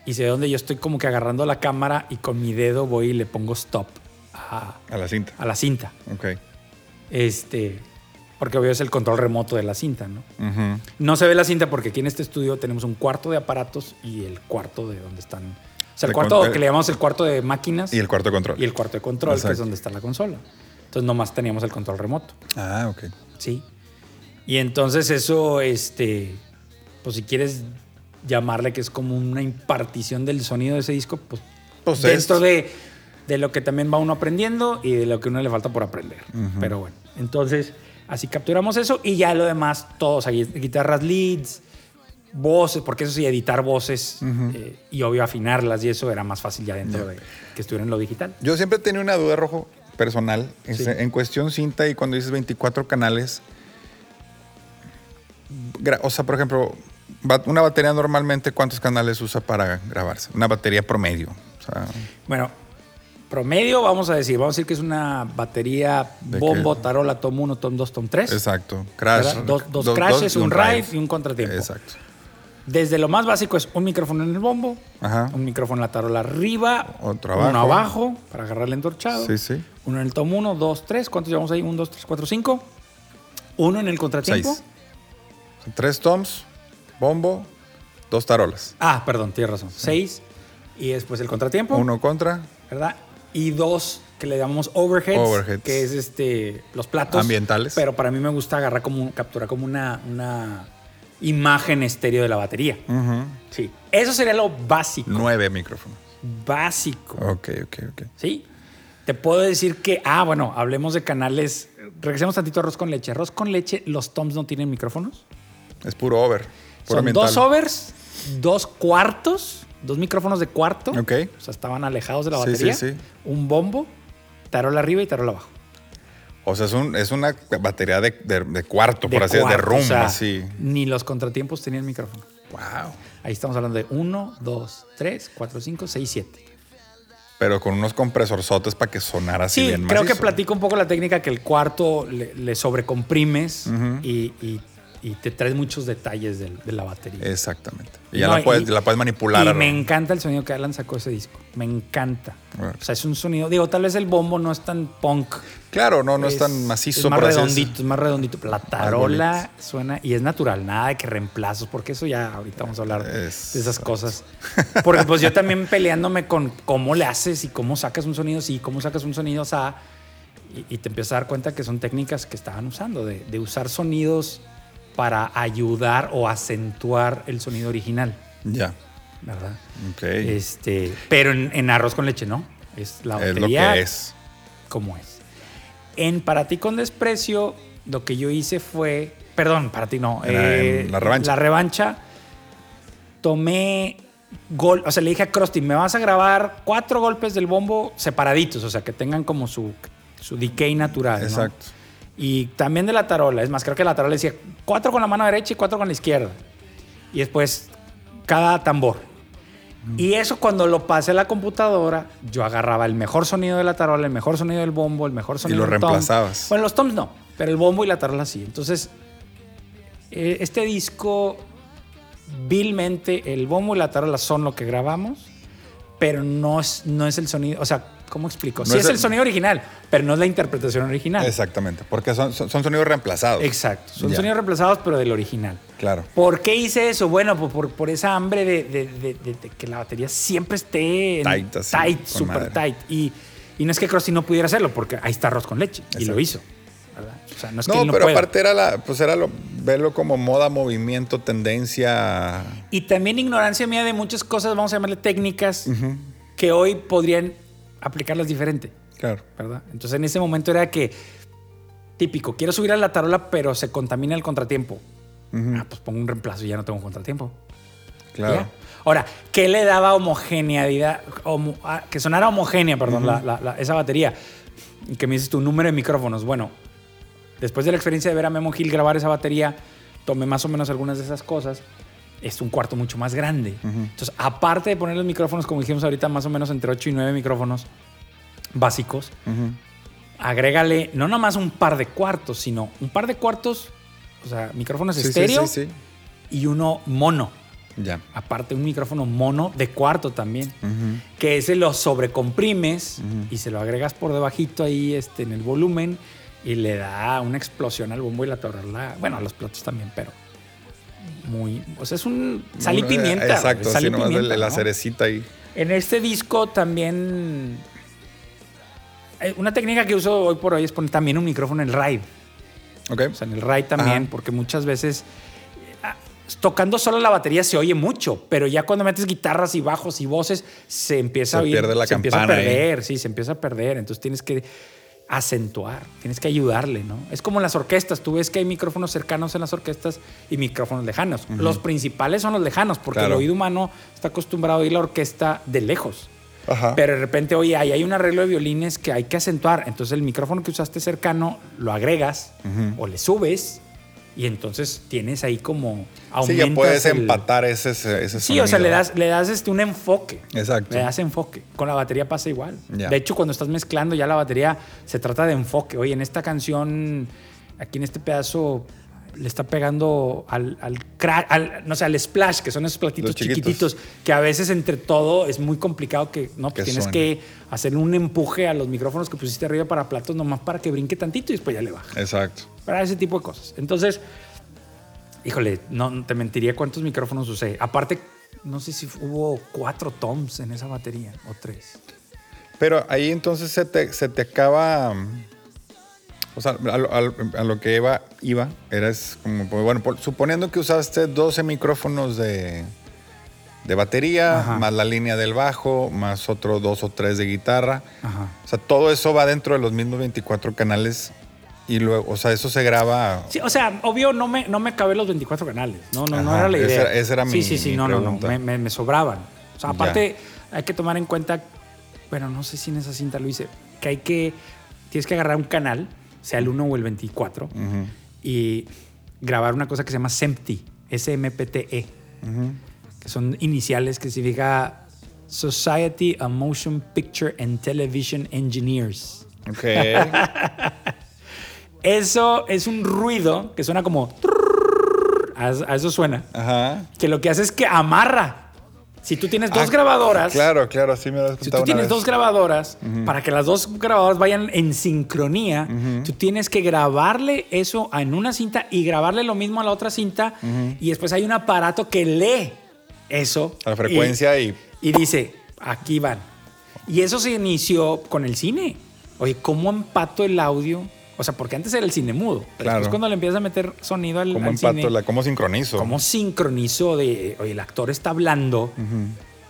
S4: Y se ve donde yo estoy como que agarrando la cámara y con mi dedo voy y le pongo stop a,
S3: A la cinta.
S4: a la cinta.
S3: Ok.
S4: Este, porque obvio es el control remoto de la cinta, ¿no? No se ve la cinta porque aquí en este estudio tenemos un cuarto de aparatos y el cuarto de donde están. O sea, el cuarto que le llamamos el cuarto de máquinas
S3: Y el cuarto de control.
S4: y el cuarto de control, que es donde está la consola. Entonces nomás teníamos el control remoto.
S3: Ah, ok.
S4: Sí. Y entonces eso, este, pues si quieres llamarle que es como una impartición del sonido de ese disco, pues,
S3: Pues
S4: dentro de, de lo que también va uno aprendiendo y de lo que uno le falta por aprender. Pero bueno, entonces así capturamos eso y ya lo demás, todos, ahí, guitarras leads, voces, porque eso sí, editar voces eh, y obvio afinarlas y eso era más fácil ya dentro de que estuviera en lo digital.
S3: Yo siempre tenido una duda, Rojo, personal.
S4: Sí.
S3: En cuestión cinta y cuando dices 24 canales, o sea, por ejemplo, una batería normalmente, ¿cuántos canales usa para grabarse? Una batería promedio. O sea,
S4: Bueno, promedio, vamos a decir, vamos a decir que es una batería
S3: ¿De
S4: bombo, tarola, tom 1, tom 2, tom 3.
S3: exacto. Crash.
S4: Dos- dos
S3: do-
S4: crashes, un ride y un contratiempo.
S3: Exacto.
S4: Desde lo más básico es un micrófono en el bombo,
S3: Ajá.
S4: un micrófono en la tarola arriba,
S3: Otro abajo.
S4: uno abajo para agarrar el entorchado,
S3: Sí, sí.
S4: uno en el tom 1, 2, 3, ¿cuántos llevamos ahí? 1, 2, 3, 4, 5. Uno en el contratiempo.
S3: Seis. Tres toms, bombo, dos tarolas.
S4: Ah, perdón, tienes razón. 6 y después el contratiempo,
S3: Uno contra,
S4: ¿verdad? Y dos que le llamamos overheads,
S3: Overheads.
S4: que es este los platos
S3: Ambientales.
S4: Pero para mí me gusta agarrar como capturar como una, una imagen estéreo de la batería. Sí. Eso sería lo básico.
S3: nueve micrófonos.
S4: Básico.
S3: Ok, ok, ok.
S4: ¿Sí? Te puedo decir que, ah, bueno, hablemos de canales. Regresemos tantito a arroz con leche. Arroz con leche, los toms no tienen micrófonos.
S3: Es puro over.
S4: Son dos overs, dos cuartos, dos micrófonos de cuarto.
S3: Ok.
S4: O sea, estaban alejados de la
S3: Sí,
S4: batería.
S3: sí, sí.
S4: Un bombo, tarola arriba y tarola abajo.
S3: O sea, es, un- es una batería de, de- de cuarto,
S4: De
S3: por así decirlo, de room,
S4: o sea,
S3: así.
S4: Ni los contratiempos tenían micrófono.
S3: Wow.
S4: Ahí estamos hablando de 1, 2, 3, 4, 5, 6, 7.
S3: Pero con unos compresorzotes para que sonara así
S4: Sí,
S3: bien
S4: creo que platico un poco la técnica que el cuarto le, le sobrecomprimes y, y- y te traes muchos detalles de, la batería.
S3: Exactamente. Y ya
S4: No,
S3: la, puedes,
S4: y-
S3: la puedes manipular.
S4: Y me encanta el sonido que Alan sacó ese disco. Me encanta. O sea, es un sonido. Digo, tal vez el bombo no es tan punk.
S3: Claro, no, no es, tan macizo.
S4: Es más redondito, es más redondito. La tarola suena y es natural, nada de que reemplazos, porque eso ya ahorita vamos a hablar de esas cosas. Porque pues yo también peleándome con cómo le haces y cómo sacas un sonido sí, cómo sacas un sonido sa, y, y te empiezas a dar cuenta que son técnicas que estaban usando, de, de usar sonidos para ayudar o acentuar el sonido original,
S3: Ya.
S4: ¿verdad?
S3: Ok.
S4: Este, pero en, en arroz con leche no. Es la
S3: es lo que es.
S4: como es. En Para ti con desprecio, lo que yo hice fue, perdón, para ti no, eh,
S3: La Revancha.
S4: La revancha, tomé gol, o sea, le dije a Krusty, me vas a grabar cuatro golpes del bombo separaditos, o sea, que tengan como su, su decay natural. ¿no?
S3: Exacto.
S4: Y también de la tarola, es más, creo que la tarola decía cuatro con la mano derecha y cuatro con la izquierda. Y después cada tambor. Y eso cuando lo pasé a la computadora, yo agarraba el mejor sonido de la tarola, el mejor sonido del bombo, el mejor sonido
S3: lo
S4: del tom.
S3: reemplazabas.
S4: Bueno, los toms no, pero el bombo y la tarola sí. Entonces, eh, este disco, vilmente, el bombo y la tarola son lo que grabamos, pero no es, no es el sonido, o sea, ¿cómo explico?
S3: No
S4: sí
S3: es
S4: el
S3: el-
S4: sonido original, pero no es la interpretación original.
S3: Exactamente. Porque son, son, son sonidos reemplazados.
S4: Exacto, son
S3: Ya.
S4: sonidos reemplazados, pero del original.
S3: Claro.
S4: ¿Por qué hice eso? Bueno, pues por, por esa hambre de, de- de- de- de que la batería siempre esté
S3: Tight, así,
S4: tight, super
S3: madre.
S4: tight. Y, y no es que Krusty no pudiera hacerlo, porque ahí está arroz con leche. Y lo hizo. O sea, no es que él no
S3: pero
S4: pueda.
S3: aparte era la, pues era lo, verlo como moda, movimiento, tendencia.
S4: Y también ignorancia mía de muchas cosas, vamos a llamarle técnicas, que hoy podrían aplicarlas diferente.
S3: Claro.
S4: ¿verdad? Entonces en ese momento era que, típico, quiero subir a la tarola, pero se contamina el contratiempo. Ah, pues pongo un reemplazo y ya no tengo un contratiempo.
S3: Claro.
S4: ¿Ya? Ahora, ¿qué le daba homogeneidad? homo- ah, que sonara homogénea, perdón, la- la- la- esa batería. Y que me dices tu número de micrófonos. Bueno, después de la experiencia de ver a Memo Gil grabar esa batería, tomé más o menos algunas de esas cosas. Es un cuarto mucho más grande. Entonces, aparte de poner los micrófonos, como dijimos ahorita, más o menos entre 8 y 9 micrófonos básicos, agrégale no nomás un par de cuartos, sino un par de cuartos, o sea, micrófonos
S3: Sí,
S4: estéreo
S3: sí, sí.
S4: y uno mono.
S3: Ya.
S4: Aparte, un micrófono mono de cuarto también. Que ese lo sobrecomprimes y se lo agregas por debajito ahí este, en el volumen y le da una explosión al bombo y la tarola. Bueno, a los platos también, pero muy. O sea, es un sal y pimienta.
S3: Exacto,
S4: sal
S3: nomás la, cerecita ahí.
S4: En este disco también. eh, Una técnica que uso hoy por hoy es poner también un micrófono en el ride.
S3: Ok.
S4: O sea, en el ride también,
S3: Ajá.
S4: porque muchas veces ah, tocando solo la batería se oye mucho, pero ya cuando metes guitarras y bajos y voces se empieza
S3: Se
S4: a oír,
S3: pierde la
S4: se empieza a perder, sí, se empieza a perder, entonces tienes que acentuar, tienes que ayudarle, ¿no? Es como en las orquestas, tú ves que hay micrófonos cercanos en las orquestas y micrófonos lejanos. Los principales son los lejanos, porque
S3: Claro.
S4: el oído humano está acostumbrado a oír la orquesta de lejos.
S3: Ajá.
S4: Pero de repente, oye, ahí hay un arreglo de violines que hay que acentuar. Entonces el micrófono que usaste cercano lo agregas o le subes Y entonces tienes ahí como
S3: Sí,
S4: aumentas
S3: ya puedes
S4: el-
S3: empatar ese, ese
S4: Sí, o sea,
S3: sonido.
S4: le das, le das este, un enfoque.
S3: Exacto.
S4: Le das enfoque. Con la batería pasa igual. De hecho, cuando estás mezclando ya la batería, se trata de enfoque. Oye, en esta canción, aquí en este pedazo, le está pegando al, al, cra- al- no sé, al splash, que son esos platitos chiquititos, que a veces entre todo es muy complicado que, no, pues
S3: Que
S4: tienes
S3: suene.
S4: que hacer un empuje a los micrófonos que pusiste arriba para platos, nomás para que brinque tantito y después ya le baja.
S3: Exacto.
S4: Para ese tipo de cosas. Entonces, híjole, no te mentiría cuántos micrófonos usé. Aparte, no sé si hubo cuatro toms en esa batería o tres.
S3: Pero ahí entonces se te, se te acaba. O sea, a lo, a lo- a lo que iba, iba era es como, pues, bueno, por- suponiendo que usaste 12 micrófonos de, de batería,
S4: Ajá.
S3: más la línea del bajo, más otro dos o tres de guitarra.
S4: Ajá.
S3: O sea, todo eso va dentro de los mismos 24 canales y luego, o sea, eso se graba.
S4: Sí, o sea, obvio, no me, no me cabé los 24 canales. No, no, no era la
S3: esa
S4: idea.
S3: era- esa era mi-
S4: Sí, sí, sí, no, no, no. Me, me- me sobraban. O sea,
S3: Ya.
S4: aparte, hay que tomar en cuenta, bueno, no sé si en esa cinta lo hice, que hay que, tienes que agarrar un canal, sea el 1 o el 24,
S3: Ujú,
S4: y grabar una cosa que se llama SMPTE, S-M-P-T-E,
S3: ujú.
S4: que son iniciales que significa Society of Motion Picture and Television Engineers.
S3: Ok. (laughs)
S4: Eso es un ruido que suena como... a eso suena.
S3: Ajá.
S4: Que lo que hace es que amarra. Si tú tienes dos
S3: Ah,
S4: grabadoras...
S3: Claro, claro, así me lo has
S4: Si tú tienes
S3: vez.
S4: dos grabadoras, para que las dos grabadoras vayan en sincronía, tú tienes que grabarle eso en una cinta y grabarle lo mismo a la otra cinta. Y después hay un aparato que lee eso.
S3: A la frecuencia y-
S4: Y dice, aquí van. Y eso se inició con el cine. Oye, ¿cómo empato el audio? O sea, porque antes era el cine mudo. Pero
S3: Claro.
S4: después cuando le empiezas a meter sonido al,
S3: ¿Cómo
S4: al
S3: empato?
S4: cine,
S3: La, ¿Cómo sincronizo?
S4: cómo sincronizo de, oye, el actor está hablando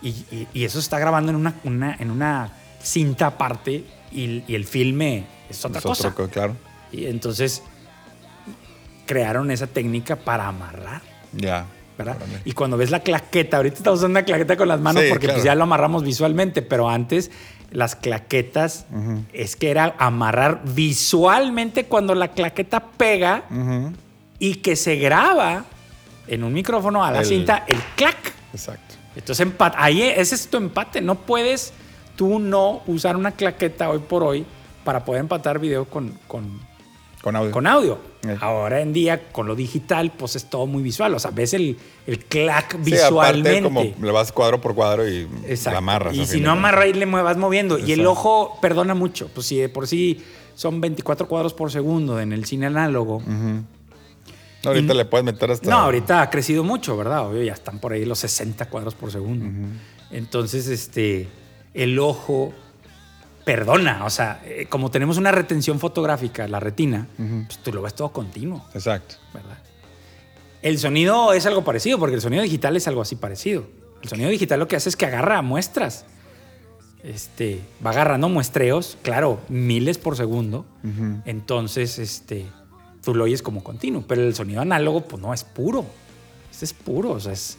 S4: y, y- y eso se está grabando en una, una- en una cinta aparte y, y el filme es otra
S3: Es
S4: cosa.
S3: otro claro.
S4: Y entonces crearon esa técnica para amarrar.
S3: Ya.
S4: ¿verdad? Y cuando ves la claqueta, ahorita estamos usando una claqueta con las manos
S3: Sí,
S4: porque pues,
S3: claro.
S4: ya lo amarramos visualmente, pero antes las claquetas es que era amarrar visualmente cuando la claqueta pega y que se graba en un micrófono a la
S3: El-
S4: cinta el clac.
S3: Exacto.
S4: Entonces empa- ahí ese es tu empate. No puedes tú no usar una claqueta hoy por hoy para poder empatar video con, con,
S3: Con audio.
S4: con audio. Ahora en día, con lo digital, pues es todo muy visual. O sea, ves el, el clac
S3: Sí,
S4: visualmente.
S3: aparte como le vas cuadro por cuadro y
S4: Exacto.
S3: la amarras.
S4: Y si no
S3: cuentas.
S4: amarra y le muevas moviendo. Y el ojo perdona mucho. Pues si de por sí son 24 cuadros por segundo en el cine análogo.
S3: No, ahorita
S4: Y-
S3: le puedes meter hasta.
S4: No, ahorita ha crecido mucho, ¿verdad? Obvio, ya están por ahí los 60 cuadros por segundo. Entonces, este, el ojo perdona. O sea, eh, como tenemos una retención fotográfica, la retina, pues tú lo ves todo continuo,
S3: Exacto.
S4: ¿verdad? El sonido es algo parecido, porque el sonido digital es algo así parecido. El sonido digital lo que hace es que agarra muestras. Este, va agarrando muestreos, claro, miles por segundo. Entonces, este, tú lo oyes como continuo. Pero el sonido análogo, pues no, es puro. Este es puro, o sea, es-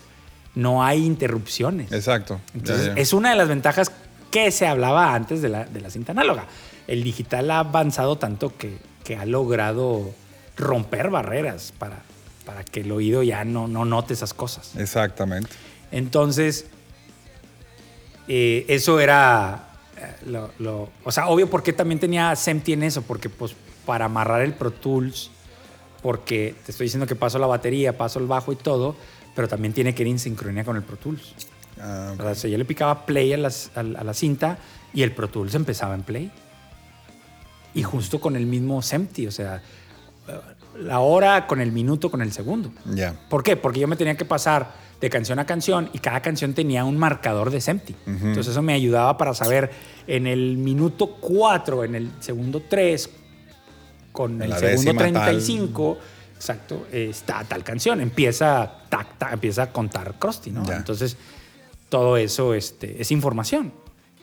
S4: no hay interrupciones.
S3: Exacto. Ya,
S4: Entonces,
S3: ya.
S4: es una de las ventajas que se hablaba antes de la, de la cinta análoga. El digital ha avanzado tanto que, que ha logrado romper barreras para, para que el oído ya no, no note esas cosas.
S3: Exactamente.
S4: Entonces, eh, eso era eh, lo, lo- O sea, obvio, porque también tenía SEMTI en eso? Porque, pues, para amarrar el Pro Tools, porque te estoy diciendo que paso la batería, paso el bajo y todo, pero también tiene que ir en sincronía con el Pro Tools.
S3: Ah,
S4: ¿verdad? O sea, yo le picaba play a, las- a la a la cinta y el Pro Tools empezaba en play. Y justo con el mismo SEMTI, o sea, eh, la hora con el minuto con el segundo.
S3: ya.
S4: ¿Por qué? Porque yo me tenía que pasar de canción a canción y cada canción tenía un marcador de SEMTI. Entonces eso me ayudaba para saber en el minuto 4, en el segundo 3, con
S3: En
S4: el segundo
S3: décima tal.
S4: 35, exacto, está tal canción. Empieza, tac, tac, empieza a contar Krusty, ¿no? Entonces todo eso este, es información.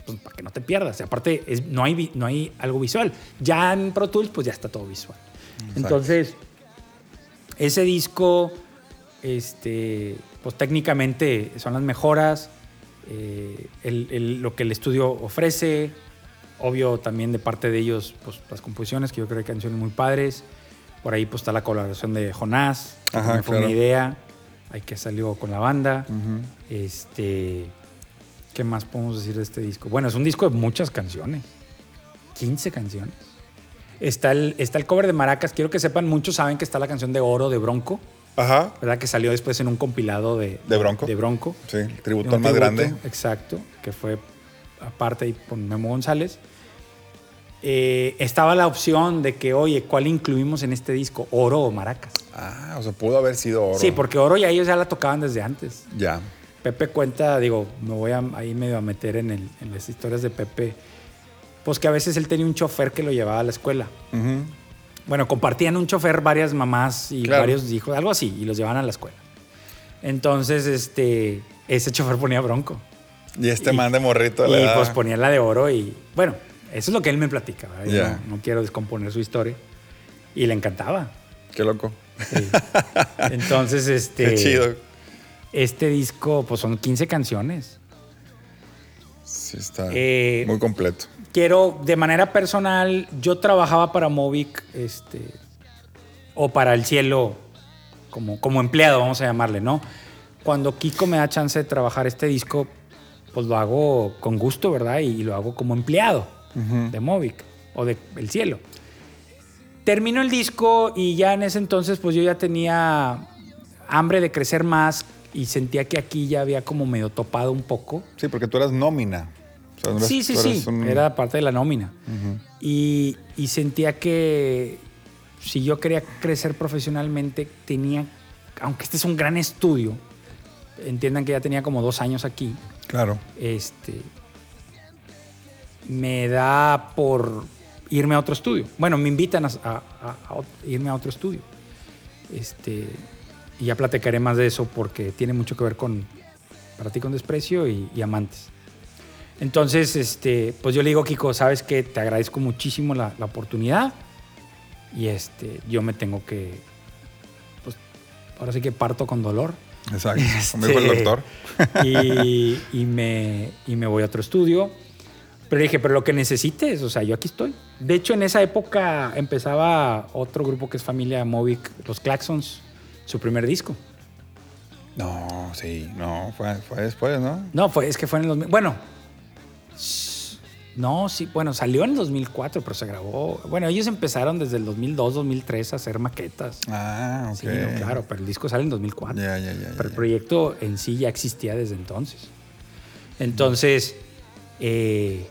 S4: Pues, para que no te pierdas. Y aparte, es- no, hay, no hay algo visual. Ya en Pro Tools, pues ya está todo visual. Entonces, ese disco, este, pues técnicamente son las mejoras, eh, el- el- lo que el estudio ofrece, obvio también de parte de ellos, pues las composiciones, que yo creo que hay canciones muy padres, Por ahí pues está la colaboración de Jonás, que
S3: Ajá,
S4: fue
S3: claro.
S4: una idea, ahí que salió con la banda. Este, ¿qué más podemos decir de este disco? Bueno, es un disco de muchas canciones, 15 canciones. Está el, está el cover de Maracas, quiero que sepan, muchos saben que está la canción de Oro de Bronco,
S3: Ajá.
S4: ¿verdad? Que salió después en un compilado de,
S3: De Bronco.
S4: De Bronco.
S3: Sí, el tributo al más
S4: tributo,
S3: grande.
S4: Exacto, que fue aparte ahí con Memo González. Eh, estaba la opción de que, oye, ¿cuál incluimos en este disco? ¿Oro o Maracas?
S3: Ah, o sea, pudo haber sido oro.
S4: Sí, porque Oro ya ellos ya la tocaban desde antes.
S3: Ya.
S4: Pepe cuenta, digo, me voy a, ahí medio a meter en, el- en las historias de Pepe, pues que a veces él tenía un chofer que lo llevaba a la escuela. Bueno, compartían un chofer varias mamás y
S3: Claro.
S4: varios hijos, algo así, y los llevaban a la escuela. Entonces, este, ese (laughs) chofer ponía bronco.
S3: Y este
S4: Y-
S3: man de morrito le
S4: Y pues ponía la de oro y, bueno, eso es lo que él me platica, no, no quiero descomponer su historia. Y le encantaba.
S3: Qué loco.
S4: sí. (laughs) Entonces, este...
S3: Qué chido.
S4: Este disco, pues son 15 canciones.
S3: Sí, está
S4: Eh,
S3: muy completo.
S4: Quiero, de manera personal, yo trabajaba para Movic, este, o para El Cielo, como, como empleado, vamos a llamarle, ¿no? Cuando Kiko me da chance de trabajar este disco, pues lo hago con gusto, ¿verdad? Y, lo hago como empleado de Movic o de El Cielo. Termino el disco y ya en ese entonces, pues yo ya tenía hambre de crecer más y sentía que aquí ya había como medio topado un poco.
S3: Sí, porque tú eras nómina. O sea, no eras-
S4: Sí, sí, sí.
S3: un-
S4: Era parte de la nómina. y, y sentía que si yo quería crecer profesionalmente, tenía, aunque este es un gran estudio, entiendan que ya tenía como dos años aquí,
S3: Claro.
S4: este, me da por irme a otro estudio. Bueno, me invitan a, a- a- a ot- irme a otro estudio. Este, y ya platicaré más de eso porque tiene mucho que ver con Para ti con desprecio y, y Amantes. Entonces, este, pues yo le digo, Kiko, sabes que te agradezco muchísimo la, la oportunidad y este, yo me tengo que, pues ahora sí que parto con dolor.
S3: Exacto. Como dijo el
S4: Este,
S3: doctor.
S4: y, y me, y me voy a otro estudio. Pero dije, pero lo que necesites, o sea, yo aquí estoy. De hecho, en esa época empezaba otro grupo que es familia Movic, los Claxons, su primer disco.
S3: No, sí, no, fue, fue después, ¿no?
S4: No, fue, es que fue en el 2000. Bueno, no, sí, bueno, salió en el 2004, pero se grabó. Bueno, ellos empezaron desde el 2002, 2003 a hacer maquetas.
S3: Ah, ok.
S4: Sí, no, claro, pero el disco sale en 2004.
S3: Ya, ya, ya,
S4: Pero el proyecto en sí ya existía desde entonces. Entonces, eh,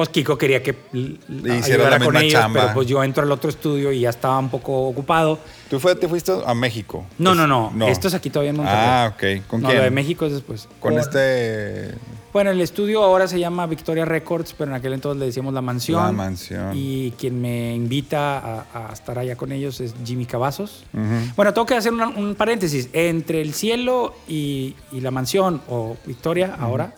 S4: pues Kiko quería que
S3: Le
S4: ayudara
S3: la
S4: con
S3: misma
S4: ellos,
S3: chamba.
S4: pero pues yo entro al otro estudio y ya estaba un poco ocupado.
S3: ¿Tú fue- te fuiste a México?
S4: No,
S3: Pues,
S4: no, no, Esto es aquí todavía en Monterrey.
S3: Ah, ok. ¿Con
S4: no,
S3: quién?
S4: lo de México es después.
S3: Con este...
S4: Bueno, el estudio ahora se llama Victoria Records, pero en aquel entonces le decíamos La Mansión.
S3: La Mansión.
S4: Y quien me invita a, a estar allá con ellos es Jimmy Cavazos. Bueno, tengo que hacer una- un paréntesis. Entre el cielo y, y la mansión, o Victoria, ahora,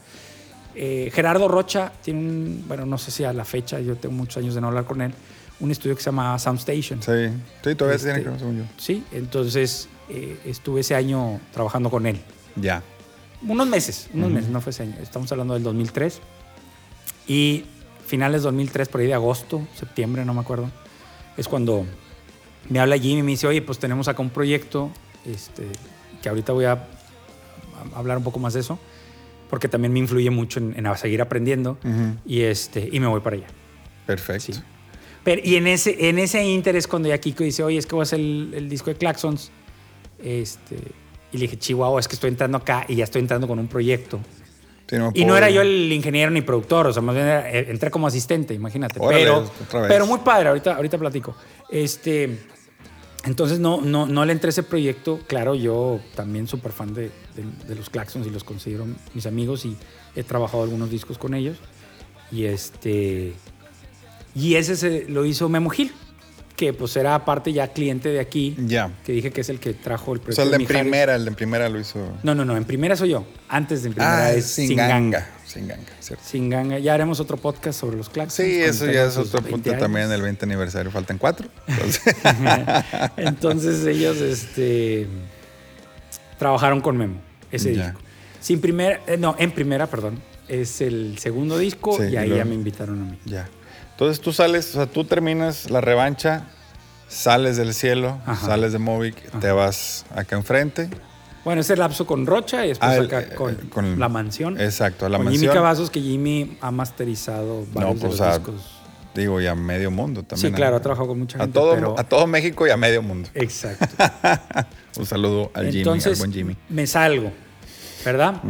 S4: eh, Gerardo Rocha tiene un, bueno, no sé si a la fecha, yo tengo muchos años de no hablar con él, un estudio que se llama Soundstation.
S3: Sí, sí, todavía se tiene
S4: Este,
S3: que según yo.
S4: Sí, entonces eh, estuve ese año trabajando con él.
S3: Ya.
S4: Unos meses, unos meses, no fue ese año. Estamos hablando del 2003. Y finales 2003, por ahí de agosto, septiembre, no me acuerdo, es cuando me habla Jimmy y me dice, oye, pues tenemos acá un proyecto, este, que ahorita voy a, a hablar un poco más de eso, porque también me influye mucho en, en a seguir aprendiendo, y, este, y me voy para allá.
S3: Perfecto.
S4: Sí. Pero, y en ese, en ese inter es cuando ya Kiko dice, oye, es que voy a hacer el, el disco de Claxons. Este, y le dije, Chihuahua, es que estoy entrando acá y ya estoy entrando con un proyecto.
S3: Sí, no me
S4: Y no era yo el ingeniero ni productor, o sea, más bien era- eh, entré como asistente, imagínate.
S3: Órale,
S4: pero, pero muy padre, ahorita, ahorita platico. Este, entonces no, no, no le entré ese proyecto. Claro, yo también súper fan de, de- de los Claxons y los considero mis amigos y he trabajado algunos discos con ellos. Y este. Y ese se lo hizo Memo Gil, que pues era aparte ya cliente de aquí,
S3: Ya.
S4: que dije que es el que trajo el
S3: O
S4: proyecto.
S3: sea, el de
S4: Mijares.
S3: primera, el de primera lo hizo...
S4: No, no, no, en primera soy yo. Antes de en primera
S3: ah,
S4: es
S3: sin ganga. Sin ganga, cierto.
S4: sin ganga. Ya haremos otro podcast sobre los claxons.
S3: Sí, eso ya es otro
S4: 20
S3: punto
S4: años.
S3: también, el 20 aniversario. Faltan cuatro. Entonces, (laughs)
S4: Entonces ellos este, trabajaron con Memo, ese
S3: Ya.
S4: disco. Sin primera, eh, no, en primera, perdón. Es el segundo disco
S3: Sí,
S4: y ahí ya me invitaron a mí.
S3: ya. Entonces tú sales, o sea, tú terminas la revancha sales del cielo,
S4: Ajá.
S3: sales de Movic, te vas acá enfrente.
S4: Bueno, ese lapso con Rocha y después
S3: Ah,
S4: acá
S3: eh,
S4: con,
S3: con-
S4: La Mansión.
S3: Exacto, La
S4: con
S3: Mansión.
S4: Jimmy Cavazos, que Jimmy ha masterizado varios
S3: pues,
S4: de los
S3: a-
S4: discos.
S3: Digo, y a medio mundo también.
S4: Sí, claro,
S3: ¿no?
S4: ha trabajado con mucha
S3: a
S4: gente,
S3: todo,
S4: pero-
S3: a todo México y a medio mundo.
S4: Exacto. (laughs)
S3: Un saludo al Jimmy, al buen Jimmy.
S4: me salgo, ¿verdad?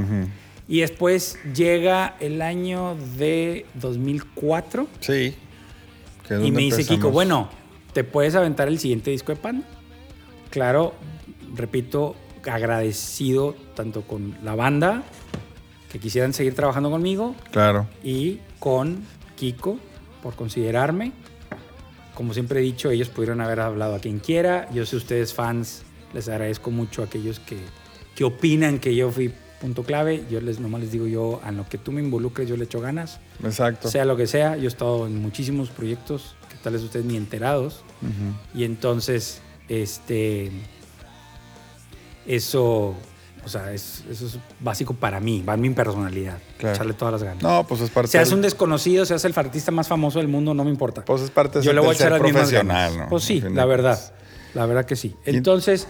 S4: Y después llega el año de 2004
S3: Sí. que
S4: y me dice Kiko, bueno, ¿te puedes aventar el siguiente disco de Panda? Claro, repito, agradecido tanto con la banda, que quisieran seguir trabajando conmigo,
S3: Claro.
S4: y con Kiko por considerarme. Como siempre he dicho, ellos pudieron haber hablado a quien quiera. Yo sé ustedes fans, les agradezco mucho a aquellos que, que opinan que yo fui punto clave. Yo les nomás les digo yo, a lo que tú me involucres, yo le echo ganas.
S3: Exacto.
S4: Sea lo que sea, yo he estado en muchísimos proyectos que tal vez ustedes ni enterados. Y entonces, este, eso, o sea, es- eso es básico para mí, va en mi personalidad.
S3: Claro.
S4: Echarle todas las ganas.
S3: No, pues es parte
S4: Seas
S3: del-
S4: un desconocido, seas el artista más famoso del mundo, no me importa.
S3: Pues es parte
S4: Yo le voy a echar las mismas
S3: profesional,
S4: ganas.
S3: ¿no?
S4: Pues sí, la verdad. La verdad que sí. Entonces,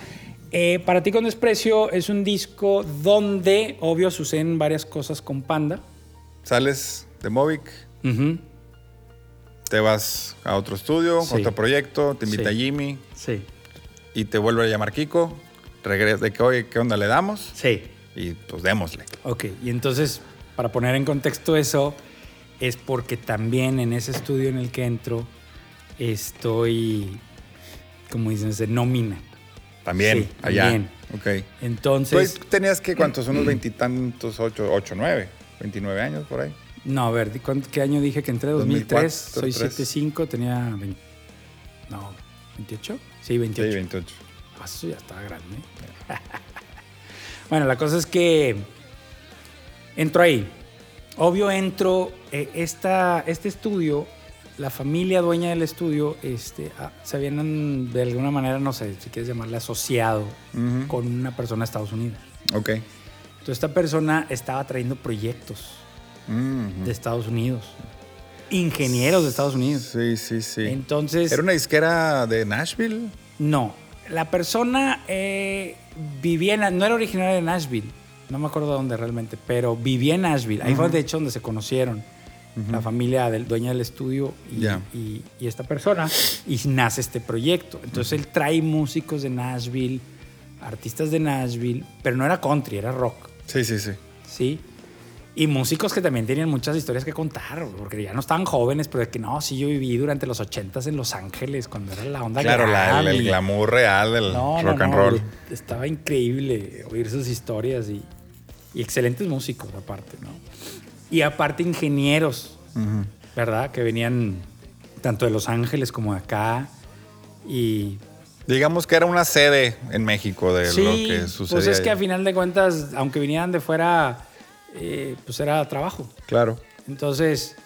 S4: eh, para ti con desprecio es un disco donde, obvio, suceden varias cosas con Panda.
S3: Sales de Movic, te vas a otro estudio,
S4: Sí.
S3: otro proyecto, te invita
S4: Sí.
S3: Jimmy
S4: Sí.
S3: y te vuelve a llamar Kiko. Regresa de que, oye, ¿qué onda le damos?
S4: Sí.
S3: Y pues démosle.
S4: Ok, y entonces, para poner en contexto eso, es porque también en ese estudio en el que entro, estoy, como dicen, de nómina.
S3: También,
S4: Sí,
S3: allá.
S4: también.
S3: Ok.
S4: Entonces,
S3: Tú tenías que, ¿cuántos? Unos (clears throat) veintitantos, ocho, ocho, nueve, veintinueve años por ahí.
S4: no, a ver, ¿de cuánto- ¿qué año dije que entré?
S3: 2004,
S4: 2003, soy
S3: 2003.
S4: 75, tenía 20, no, 28, sí, 28.
S3: Sí, 28.
S4: Eso ya estaba grande. (laughs) bueno, la cosa es que entro ahí. Obvio entro, eh, esta, este estudio, la familia dueña del estudio, este, ah, se habían de alguna manera, no sé si quieres llamarle asociado
S3: Ujú.
S4: con una persona de Estados Unidos.
S3: Ok.
S4: Entonces esta persona estaba trayendo proyectos
S3: Mhm.
S4: de Estados Unidos, ingenieros de Estados Unidos.
S3: Sí, sí, sí.
S4: Entonces...
S3: ¿Era una disquera de Nashville?
S4: No, la persona eh, vivía en, no era originaria de Nashville, no me acuerdo de dónde realmente, pero vivía en Nashville. Ahí fue de hecho donde se conocieron la familia del dueño del estudio y,
S3: Ya.
S4: y- y esta persona y nace este proyecto. Entonces él trae músicos de Nashville, artistas de Nashville, pero no era country, era rock,
S3: Sí, sí, sí.
S4: ¿sí? Y músicos que también tenían muchas historias que contar, porque ya no estaban jóvenes, pero de que no, sí, yo viví durante los ochentas en Los Ángeles, cuando era la onda
S3: Claro, la- el, el glamour real del
S4: no,
S3: rock
S4: no,
S3: and
S4: no,
S3: roll.
S4: Estaba increíble oír sus historias y, y excelentes músicos aparte, ¿no? Y aparte ingenieros. ¿verdad? Que venían tanto de Los Ángeles como de acá. Y
S3: Digamos que era una sede en México de
S4: sí,
S3: lo que sucedía.
S4: pues es que a final de cuentas, aunque vinieran de fuera, eh, pues era trabajo.
S3: Claro.
S4: Entonces,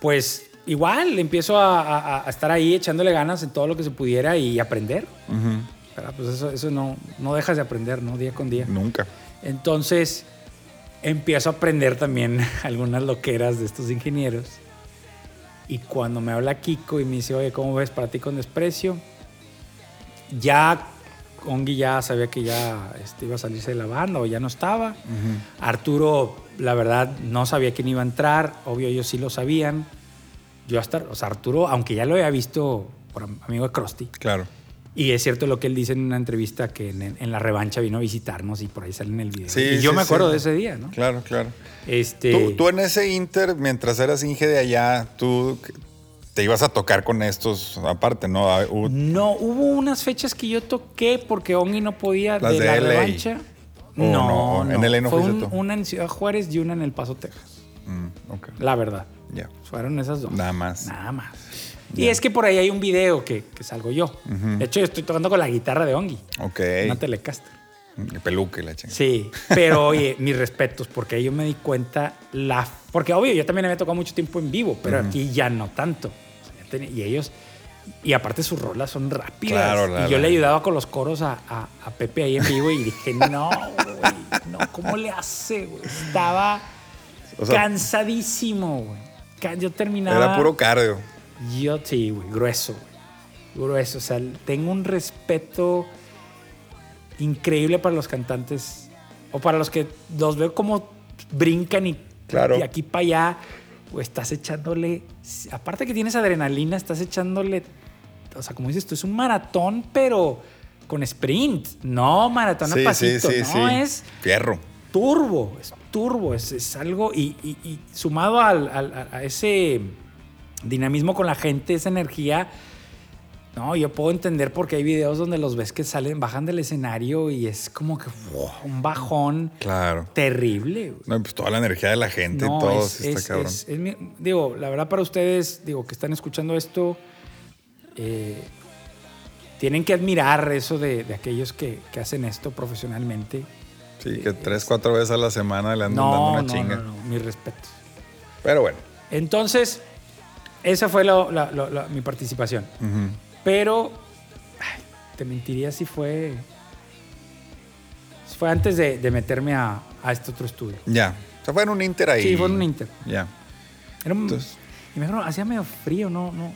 S4: pues igual empiezo a, a- a estar ahí echándole ganas en todo lo que se pudiera y aprender. Pues eso, eso no, no dejas de aprender, ¿no? Día con día.
S3: Nunca.
S4: Entonces, empiezo a aprender también (laughs) algunas loqueras de estos ingenieros. Y cuando me habla Kiko y me dice, oye, ¿cómo ves para ti con desprecio? Ya Ongi ya sabía que ya este, iba a salirse de la banda o ya no estaba. Arturo, la verdad, no sabía quién iba a entrar. Obvio, ellos sí lo sabían. Yo hasta, o sea, Arturo, aunque ya lo había visto por am- amigo de Krusty,
S3: Claro.
S4: y es cierto lo que él dice en una entrevista que en, en la revancha vino a visitarnos y por ahí sale en el video.
S3: Sí,
S4: y yo
S3: sí,
S4: me acuerdo
S3: sí.
S4: de ese día, ¿no?
S3: Claro, claro.
S4: Este,
S3: Tú, tú en ese inter, mientras eras Inge de allá, tú te ibas a tocar con estos aparte, ¿no? Ah, hubo-
S4: No, hubo unas fechas que yo toqué porque Ongi no podía
S3: Las
S4: de,
S3: de
S4: la
S3: LA.
S4: revancha.
S3: ¿O
S4: no,
S3: no? En
S4: no.
S3: LA no
S4: Fue un- una en Ciudad Juárez y una en El Paso, Texas.
S3: Mm.
S4: La verdad.
S3: Ya.
S4: Fueron esas dos.
S3: Nada más.
S4: Nada más. Y es que por ahí hay un video que, que salgo yo. De hecho, yo estoy tocando con la guitarra de Ongi.
S3: Ok.
S4: Una Telecaster.
S3: El peluque, la chingada.
S4: Sí, pero oye, mis respetos, porque ahí yo me di cuenta la... Porque obvio, yo también había tocado mucho tiempo en vivo, pero aquí ya no tanto. Tenía- y ellos... Y aparte sus rolas son rápidas.
S3: Claro,
S4: y yo le ayudaba con los coros a, a- a Pepe ahí en vivo y dije, no, güey, no, ¿cómo le hace? güey? Estaba
S3: O sea,
S4: cansadísimo, güey. Yo terminaba...
S3: Era puro cardio.
S4: Yo sí, güey, grueso, güey. Grueso. O sea, tengo un respeto increíble para los cantantes. O para los que los veo como brincan y
S3: Claro.
S4: de aquí para allá. O estás echándole. Aparte que tienes adrenalina, estás echándole. O sea, como dices tú, es un maratón, pero con sprint. No maratón a
S3: Sí, sí,
S4: pasito.
S3: sí,
S4: no,
S3: sí.
S4: es
S3: Fierro.
S4: turbo, es turbo, es, es algo y, y- y sumado al- al- a, a ese dinamismo con la gente, esa energía, no, yo puedo entender porque hay videos donde los ves que salen, bajan del escenario y es como que wow, un bajón
S3: Claro.
S4: terrible. güey.
S3: No, pues toda la energía de la gente
S4: No,
S3: y todo,
S4: es-
S3: está
S4: es-
S3: cabrón.
S4: es- digo, la verdad para ustedes, digo, que están escuchando esto, eh, tienen que admirar eso de, de aquellos que, que hacen esto profesionalmente.
S3: sí, que tres, cuatro veces a la semana le andan
S4: No,
S3: dando una
S4: no,
S3: chinga.
S4: no, no, mi respeto.
S3: Pero bueno.
S4: Entonces, esa fue lo- la- lo- la- mi participación. Pero, ay, te mentiría si fue. si fue antes de, de meterme a, a este otro estudio.
S3: Ya. O sea, fue en un Inter ahí.
S4: Sí, fue en un Inter.
S3: Ya.
S4: Era un-
S3: Entonces-
S4: y me dijeron, hacía medio frío, no, no,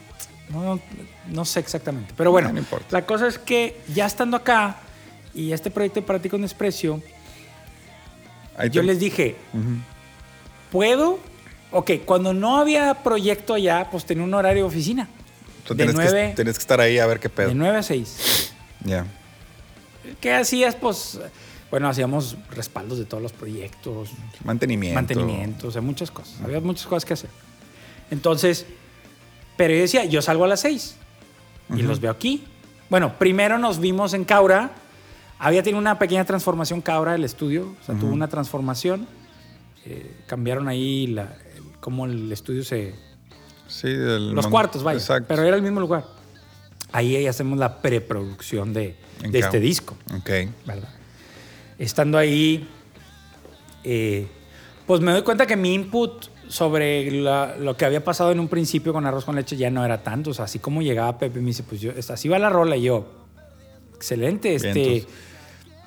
S4: no, no sé exactamente. Pero bueno,
S3: No, no importa.
S4: la cosa es que ya estando acá y este proyecto de Para ti con desprecio,
S3: Ahí
S4: yo
S3: te-
S4: les dije. ¿puedo? Ok, cuando no había proyecto allá, pues tenía un horario de oficina.
S3: Tú
S4: de
S3: tienes, que, tienes que estar ahí a ver qué pedo.
S4: De 9 a 6.
S3: Ya.
S4: ¿Qué hacías? Pues, bueno, hacíamos respaldos de todos los proyectos,
S3: Mantenimiento.
S4: mantenimiento, o sea, muchas cosas. Había muchas cosas que hacer. Entonces, pero yo decía, yo salgo a las 6 y los veo aquí. Bueno, primero nos vimos en Caura. Había tenido una pequeña transformación Caura, el estudio. O sea, tuvo una transformación. Eh, cambiaron ahí la, el- cómo el estudio se,
S3: Sí, del
S4: los cuartos, vaya.
S3: Exacto.
S4: Pero era el mismo lugar. Ahí, ahí hacemos la preproducción de, de este disco,
S3: Ok.
S4: ¿verdad? Estando ahí, eh, pues me doy cuenta que mi input sobre la- lo que había pasado en un principio con arroz con leche ya no era tanto. O sea, así como llegaba Pepe me dice, pues yo, así va la rola y yo, excelente, este,
S3: Vientos.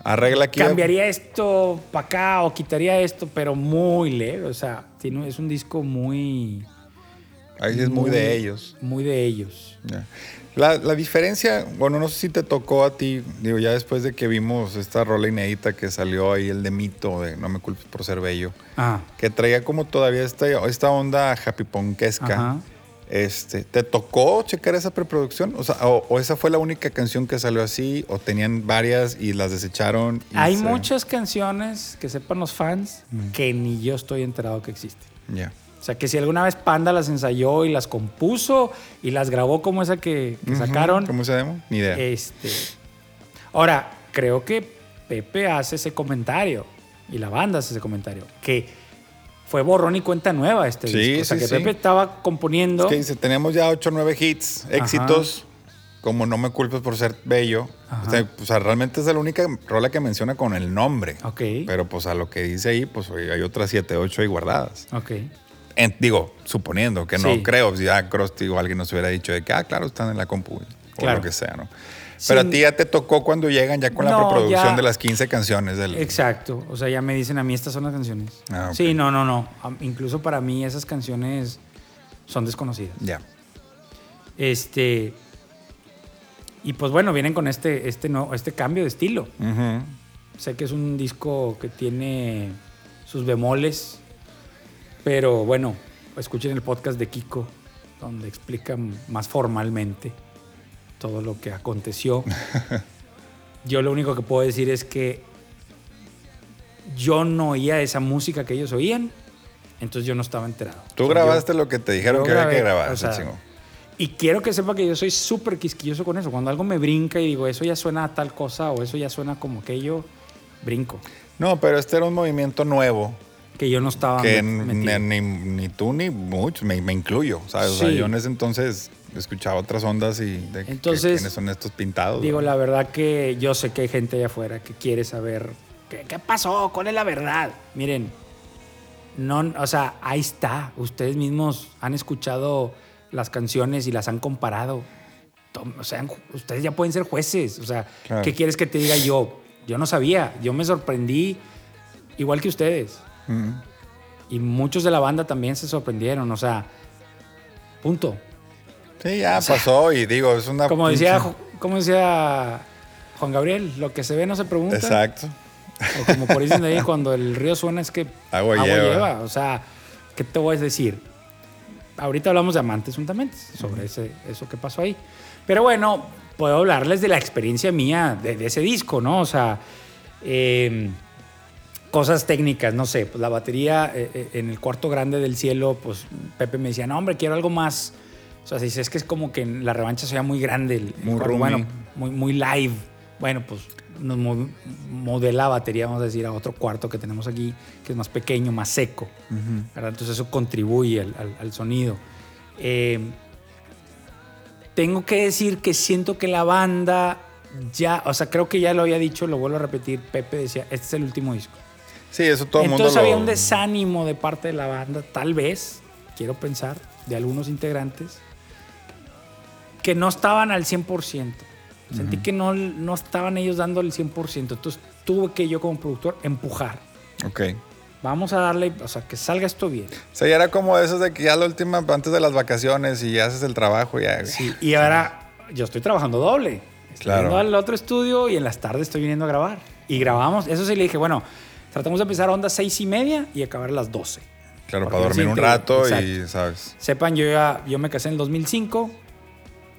S3: Arregla aquí.
S4: cambiaría esto para acá o quitaría esto, pero muy leve. O sea, tiene, es un disco muy...
S3: Ahí es muy de ellos.
S4: Muy de ellos.
S3: Ya. La, la diferencia, bueno, no sé si te tocó a ti, digo, ya después de que vimos esta rola inédita que salió ahí, el de Mito, de No me culpes por ser bello,
S4: Ah,
S3: que traía como todavía esta, esta onda happy punkesca.
S4: Ajá.
S3: Este, ¿Te tocó checar esa preproducción? O, sea, o, o esa fue la única canción que salió así? ¿O tenían varias y las desecharon? y
S4: Hay
S3: se-
S4: muchas canciones que sepan los fans que ni yo estoy enterado que existen.
S3: Ya.
S4: O sea, que si alguna vez Panda las ensayó y las compuso y las grabó como esa que, sacaron.
S3: ¿Cómo se llama? Ni idea.
S4: Este. Ahora, creo que Pepe hace ese comentario y la banda hace ese comentario. Que fue borrón y cuenta nueva este
S3: Sí,
S4: disco. O sea,
S3: sí,
S4: que
S3: sí.
S4: Pepe estaba componiendo.
S3: Es que dice, tenemos ya 8 o 9 hits, éxitos, como No me culpes por ser bello. O sea, pues, realmente esa es la única rola que menciona con el nombre.
S4: Ok.
S3: Pero pues a lo que dice ahí, pues hay otras 7, 8 ahí guardadas.
S4: Ok.
S3: En- digo, suponiendo que no
S4: Sí.
S3: creo, si ya Krusty o alguien nos hubiera dicho de que, ah, claro, están en la compu, o lo que sea, ¿no? Pero
S4: Sin-
S3: a ti ya te tocó cuando llegan ya con la preproducción
S4: ya-
S3: de las 15 canciones del...
S4: Exacto. O sea, ya me dicen a mí estas son las canciones.
S3: Ah.
S4: Sí, no, no, no. Incluso para mí esas canciones son desconocidas.
S3: Ya.
S4: Este. Y pues bueno, vienen con este, este, no, este cambio de estilo. Sé que es un disco que tiene sus bemoles, pero bueno, escuchen el podcast de Kiko, donde explica más formalmente todo lo que aconteció. (laughs) yo lo único que puedo decir es que yo no oía esa música que ellos oían, entonces yo no estaba enterado.
S3: Tú
S4: O sea, yo-
S3: grabaste lo que te dijeron que había que grabar,
S4: o sea, y quiero que sepa que yo soy súper quisquilloso con eso. Cuando algo me brinca y digo, eso ya suena a tal cosa o eso ya suena como que yo brinco.
S3: No, pero este era un movimiento nuevo
S4: Que yo no estaba
S3: que ni,
S4: metido.
S3: ni- ni tú ni muchos, me, me incluyo, ¿sabes? O sea,
S4: Sí.
S3: yo en ese entonces escuchaba otras ondas y de que-
S4: Entonces,
S3: quiénes son estos pintados.
S4: Digo,
S3: ¿verdad?
S4: la verdad que yo sé que hay gente allá afuera que quiere saber qué, qué pasó, cuál es la verdad. Miren, no, o sea, ahí está. Ustedes mismos han escuchado las canciones y las han comparado. O sea, ustedes ya pueden ser jueces. O sea,
S3: Claro.
S4: ¿qué quieres que te diga yo? Yo no sabía. Yo me sorprendí igual que ustedes. Y muchos de la banda también se sorprendieron. O sea, punto.
S3: Sí, ya pasó y digo, es una.
S4: Como decía, como decía Juan Gabriel, lo que se ve no se pregunta.
S3: Exacto.
S4: O como por ahí dicen ahí, cuando el río suena es que
S3: Agua lleva.
S4: O sea, ¿qué te voy a decir? Ahorita hablamos de amantes juntamente, sobre ese, eso que pasó ahí. Pero bueno, puedo hablarles de la experiencia mía de, de ese disco, ¿no? O sea, eh, cosas técnicas, no sé, pues la batería eh, eh, en el cuarto grande del cielo, pues Pepe me decía, no, hombre, quiero algo más. O sea, si es que es como que en la revancha sea muy grande, el, el
S3: Muy
S4: cuarto,
S3: roomy.
S4: bueno, muy, muy live. Bueno, pues nos mo- modelé la batería, vamos a decir, a otro cuarto que tenemos aquí, que es más pequeño, más seco. ¿verdad? Entonces eso contribuye al, al- al sonido. Eh, tengo que decir que siento que la banda ya, o sea, creo que ya lo había dicho, lo vuelvo a repetir, Pepe decía, este es el último disco.
S3: Sí, eso todo el mundo
S4: Entonces
S3: lo.
S4: había un desánimo de parte de la banda, tal vez, quiero pensar, de algunos integrantes, que no estaban al 100%. Sentí que no, no estaban ellos dando el 100%. Entonces tuve que yo como productor empujar.
S3: Ok.
S4: Vamos a darle, o sea, que salga esto bien.
S3: O sea, ya era como esos de que ya la última, antes de las vacaciones y ya haces el trabajo, ya.
S4: Sí, y ahora yo estoy trabajando doble. Estoy
S3: Claro.
S4: yendo al otro estudio y en las tardes estoy viniendo a grabar. Y grabamos, eso sí le dije, bueno, tratamos de empezar a ondas seis y media y acabar a las 12.
S3: Claro,
S4: Porque
S3: para dormir un rato y. ¿sabes?
S4: Sepan, yo ya, yo me casé en el 2005,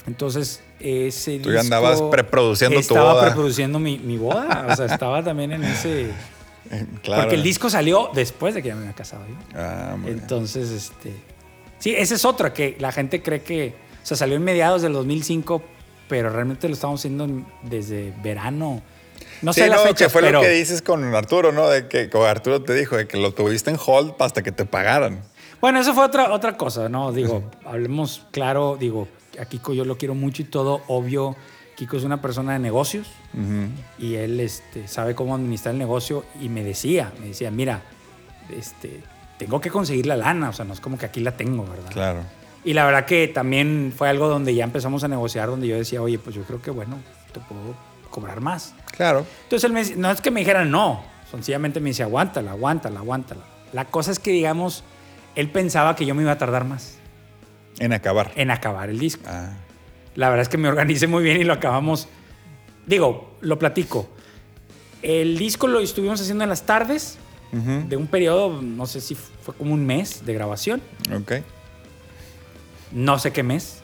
S4: entonces ese
S3: Tú ya andabas preproduciendo tu
S4: estaba
S3: boda.
S4: preproduciendo mi, mi boda, o sea, estaba también en ese... (laughs)
S3: Claro.
S4: Porque el disco salió después de que ya me había casado yo.
S3: Ah.
S4: Entonces, este. Sí, esa es otra que la gente cree que. O sea, salió en mediados del 2005, pero realmente lo estamos haciendo en- desde verano. No
S3: Sí,
S4: sé la
S3: no,
S4: fecha,
S3: que fue
S4: pero.
S3: lo que dices con Arturo, ¿no? De que como Arturo te dijo, de que lo tuviste en hold hasta que te pagaran.
S4: Bueno, eso fue otra, otra cosa, ¿no? Digo, (laughs) hablemos claro, digo, a Kiko yo lo quiero mucho y todo, obvio. Kiko es una persona de negocios y él este, sabe cómo administrar el negocio y me decía, me decía, mira, este, tengo que conseguir la lana, o sea, no es como que aquí la tengo, ¿verdad?
S3: Claro.
S4: Y la verdad que también fue algo donde ya empezamos a negociar, donde yo decía, oye, pues yo creo que bueno, te puedo cobrar más.
S3: Claro.
S4: Entonces él me decía- no es que me dijera no, sencillamente me decía, aguántala, aguántala, aguántala. La cosa es que, digamos, él pensaba que yo me iba a tardar más
S3: En acabar.
S4: en acabar el disco.
S3: Ah,
S4: La verdad es que me organicé muy bien y lo acabamos. Digo, lo platico. El disco lo estuvimos haciendo en las tardes de un periodo, no sé si fue como un mes de grabación.
S3: Ok.
S4: No sé qué mes,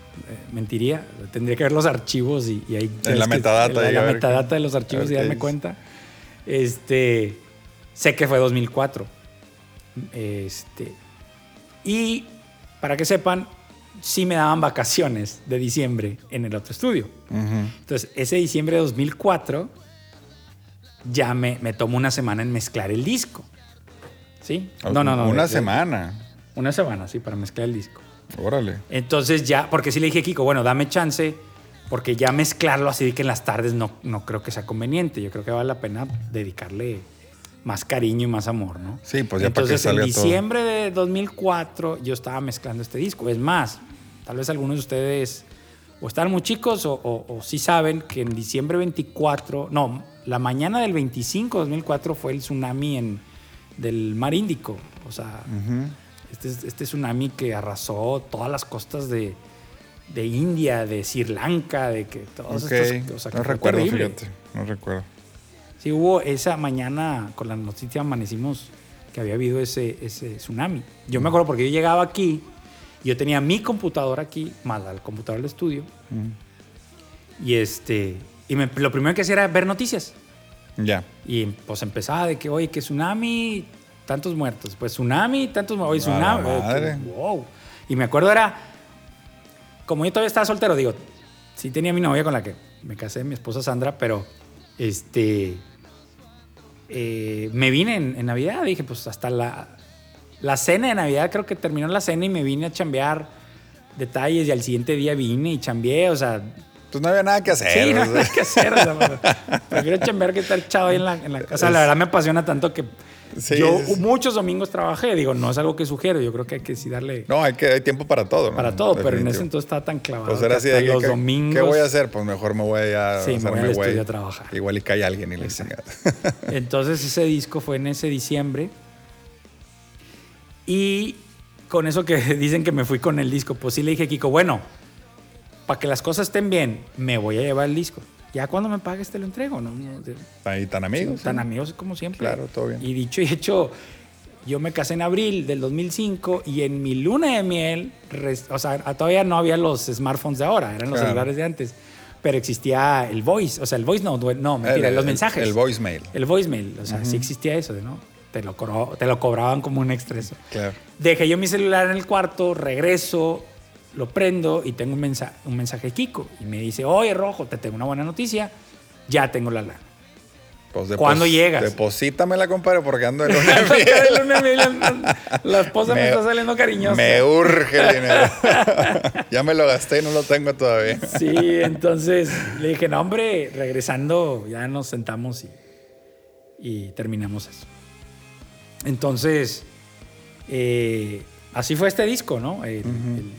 S4: mentiría. Tendría que ver los archivos y, y ahí.
S3: En la
S4: que-
S3: metadata,
S4: La, la metadata de los archivos y darme cuenta. Este. Sé que fue 2004. Este. Y para que sepan, sí me daban vacaciones de diciembre en el otro estudio. Entonces, ese diciembre de 2004, ya me, me tomó una semana en mezclar el disco. ¿Sí? No, no, no.
S3: Una
S4: de- de-
S3: semana.
S4: Una semana, sí, para mezclar el disco.
S3: Órale.
S4: Entonces ya, porque sí le dije a Kiko, bueno, dame chance, porque ya mezclarlo así de que en las tardes no, no creo que sea conveniente. Yo creo que vale la pena dedicarle más cariño y más amor, ¿no?
S3: Sí, pues ya para que
S4: Entonces en
S3: todo.
S4: diciembre de 2004 yo estaba mezclando este disco. Es más, tal vez algunos de ustedes o están muy chicos o, o- o sí saben que en diciembre 24, no, la mañana del 25 de 2004 fue el tsunami en, del mar Índico. O sea. Este, es- este tsunami que arrasó todas las costas de, de India, de Sri Lanka, de que todos
S3: Ok.
S4: estos. o sea,
S3: no recuerdo, fíjate. No recuerdo.
S4: Sí, hubo esa mañana con la noticia amanecimos que había habido ese, ese tsunami. Yo me acuerdo porque yo llegaba aquí, yo tenía mi computadora aquí, más el computador del estudio, y este y me- lo primero que hacía era ver noticias.
S3: Ya.
S4: Y pues empezaba de que, oye, que tsunami, tantos muertos. Pues tsunami, tantos muertos. Tsunami.
S3: madre.
S4: Wow. Y me acuerdo era, como yo todavía estaba soltero, digo, sí tenía mi novia con la que me casé, mi esposa Sandra, pero este, eh, me vine en, en Navidad. Dije, pues hasta la, la cena de Navidad, creo que terminó la cena y me vine a chambear detalles y al siguiente día vine y chambeé, o sea,
S3: Pues no había nada que hacer.
S4: Sí, no
S3: sea.
S4: nada que hacer. o sea, (laughs) prefiero chambear que estar echado ahí en la, en la casa. La verdad me apasiona tanto que
S3: Sí,
S4: yo
S3: sí, sí.
S4: muchos domingos trabajé. Digo, no es algo que sugiero. Yo creo que hay que sí darle
S3: No, hay, que, hay tiempo para todo, ¿no?
S4: para todo. Pero en ese entonces estaba tan clavado.
S3: Pues era así de que,
S4: los
S3: ¿qué-
S4: domingos.
S3: ¿qué voy a hacer? Pues mejor me voy a
S4: Sí, me voy al estudio a trabajar.
S3: Igual y cae alguien y le. (laughs)
S4: Entonces ese disco fue en ese diciembre. Y con eso que (laughs) dicen que me fui con el disco, pues sí le dije a Kiko, bueno, para que las cosas estén bien, me voy a llevar el disco. Ya cuando me pagues te lo entrego, ¿no?
S3: Ahí tan amigos.
S4: tan
S3: ¿sí?
S4: amigos como siempre.
S3: Claro, todo bien.
S4: Y dicho y hecho, yo me casé en abril del 2005 y en mi luna de miel, o sea, todavía no había los smartphones de ahora, eran los
S3: Claro.
S4: celulares de antes, pero existía el voice, o sea, el voice no, no, mentira,
S3: El-
S4: los
S3: el-
S4: mensajes.
S3: el voicemail.
S4: El voicemail, o sea, sí existía eso, ¿no? Te lo, te lo cobraban como un extra eso.
S3: Claro.
S4: Dejé yo mi celular en el cuarto, regreso, lo prendo y tengo un, mensaje un mensaje de Kiko. Y me dice, oye, Rojo, te tengo una buena noticia, ya tengo la lana.
S3: Pues
S4: ¿Cuándo llegas?
S3: Deposítamela, compadre, porque ando
S4: La (laughs) luna de miel, la, la esposa me,
S3: Me-
S4: está saliendo cariñosa.
S3: Me urge el dinero. (laughs) ya me lo gasté y no lo tengo todavía.
S4: Sí, entonces le dije, no, hombre, regresando, ya nos sentamos y, y terminamos eso. Entonces, eh, así fue este disco, ¿no? El- el-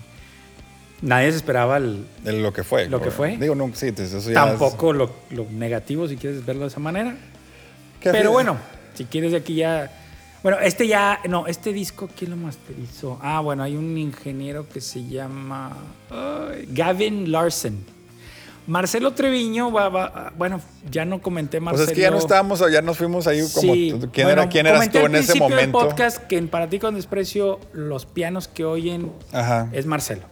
S4: nadie se esperaba el-
S3: lo que fue.
S4: Lo que fue.
S3: Digo, no, sí, eso ya es-
S4: tampoco lo, lo negativo, si quieres verlo de esa manera.
S3: ¿Qué
S4: Pero bueno, si quieres de aquí ya... Bueno, este ya... No, este disco, ¿quién lo masterizó? Ah, bueno, hay un ingeniero que se llama... Gavin Larson. Marcelo Treviño, va, va- bueno, ya no comenté
S3: Pues
S4: Marcelo.
S3: es que ya no estábamos, ya nos fuimos ahí como.
S4: Sí,
S3: ¿Quién,
S4: bueno,
S3: era, quién eras tú en ese
S4: principio del
S3: momento?
S4: podcast que en Para ti con desprecio los pianos que oyen
S3: Ajá.
S4: es Marcelo.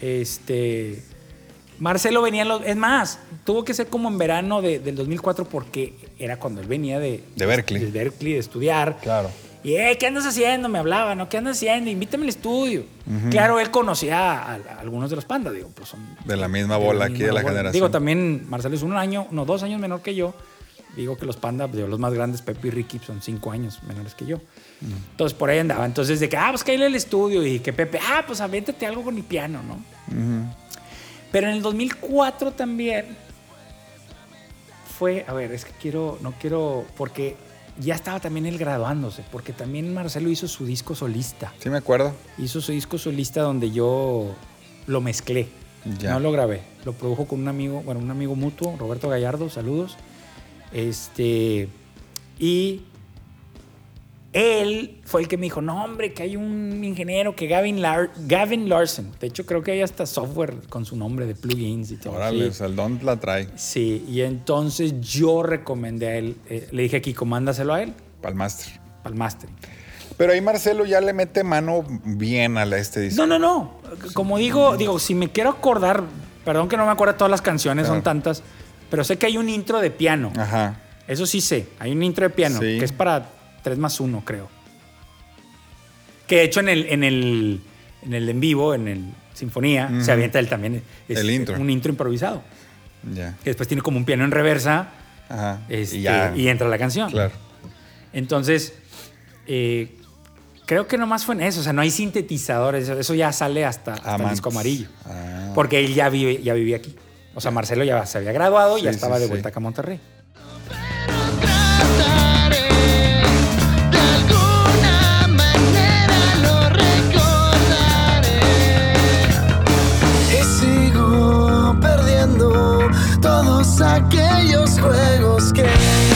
S4: Este. Marcelo venía. en los- es más, tuvo que ser como en verano de- del 2004 porque era cuando él venía de.
S3: De Berkeley.
S4: De Berkeley, de estudiar.
S3: Claro.
S4: Y, eh, ¿qué andas haciendo? Me hablaba, ¿no? ¿Qué andas haciendo? Invítame al estudio. Claro, él conocía a, a algunos de los pandas, digo, pues son.
S3: De la misma bola aquí de la
S4: bola.
S3: generación.
S4: Digo, también Marcelo es un año, no, dos años menor que yo. Digo que los pandas, digo, los más grandes, Pepe y Ricky, son cinco años menores que yo. Entonces, por ahí andaba. Entonces, de que, ah, pues cállale al estudio. Y que Pepe, ah, pues avéntate algo con mi piano, ¿no? Pero en el 2004 también fue, a ver, es que quiero, no quiero, porque ya estaba también él graduándose, porque también Marcelo hizo su disco solista.
S3: Sí, me acuerdo.
S4: Hizo su disco solista donde yo lo mezclé.
S3: Ya.
S4: No lo grabé. Lo produjo con un amigo, bueno, un amigo mutuo, Roberto Gallardo, saludos. Este. Y él fue el que me dijo: No, hombre, que hay un ingeniero que Gavin, Lar- Gavin Larson. De hecho, creo que hay hasta software con su nombre de plugins y todo.
S3: Órale, o sea, el don la trae.
S4: Sí, y entonces yo recomendé a él, eh, le dije aquí, mándaselo a él,
S3: Para el máster.
S4: al mastering.
S3: Pero ahí Marcelo ya le mete mano bien a la- este disco.
S4: No, no, no. Como digo, digo, si me quiero acordar, perdón que no me acuerdo todas las canciones, son tantas, pero sé que hay un intro de piano.
S3: Ajá.
S4: Eso sí sé, hay un intro de piano,
S3: Sí.
S4: que es para 3 más 1, creo. Que de hecho en el, en el, en el en vivo, en el Sinfonía, se avienta él también. es
S3: El intro.
S4: Un intro improvisado.
S3: Ya.
S4: Que después tiene como un piano en reversa
S3: Ajá.
S4: este,
S3: y
S4: y,
S3: ya.
S4: entra la canción.
S3: Claro.
S4: Entonces, eh, creo que nomás fue en eso. O sea, no hay sintetizadores. Eso, ya sale hasta, hasta el disco amarillo.
S3: Ah.
S4: Porque él ya, vive, ya vivía aquí. O sea, Marcelo ya se había graduado y ya estaba de vuelta acá a Monterrey. y sigo perdiendo aquellos juegos que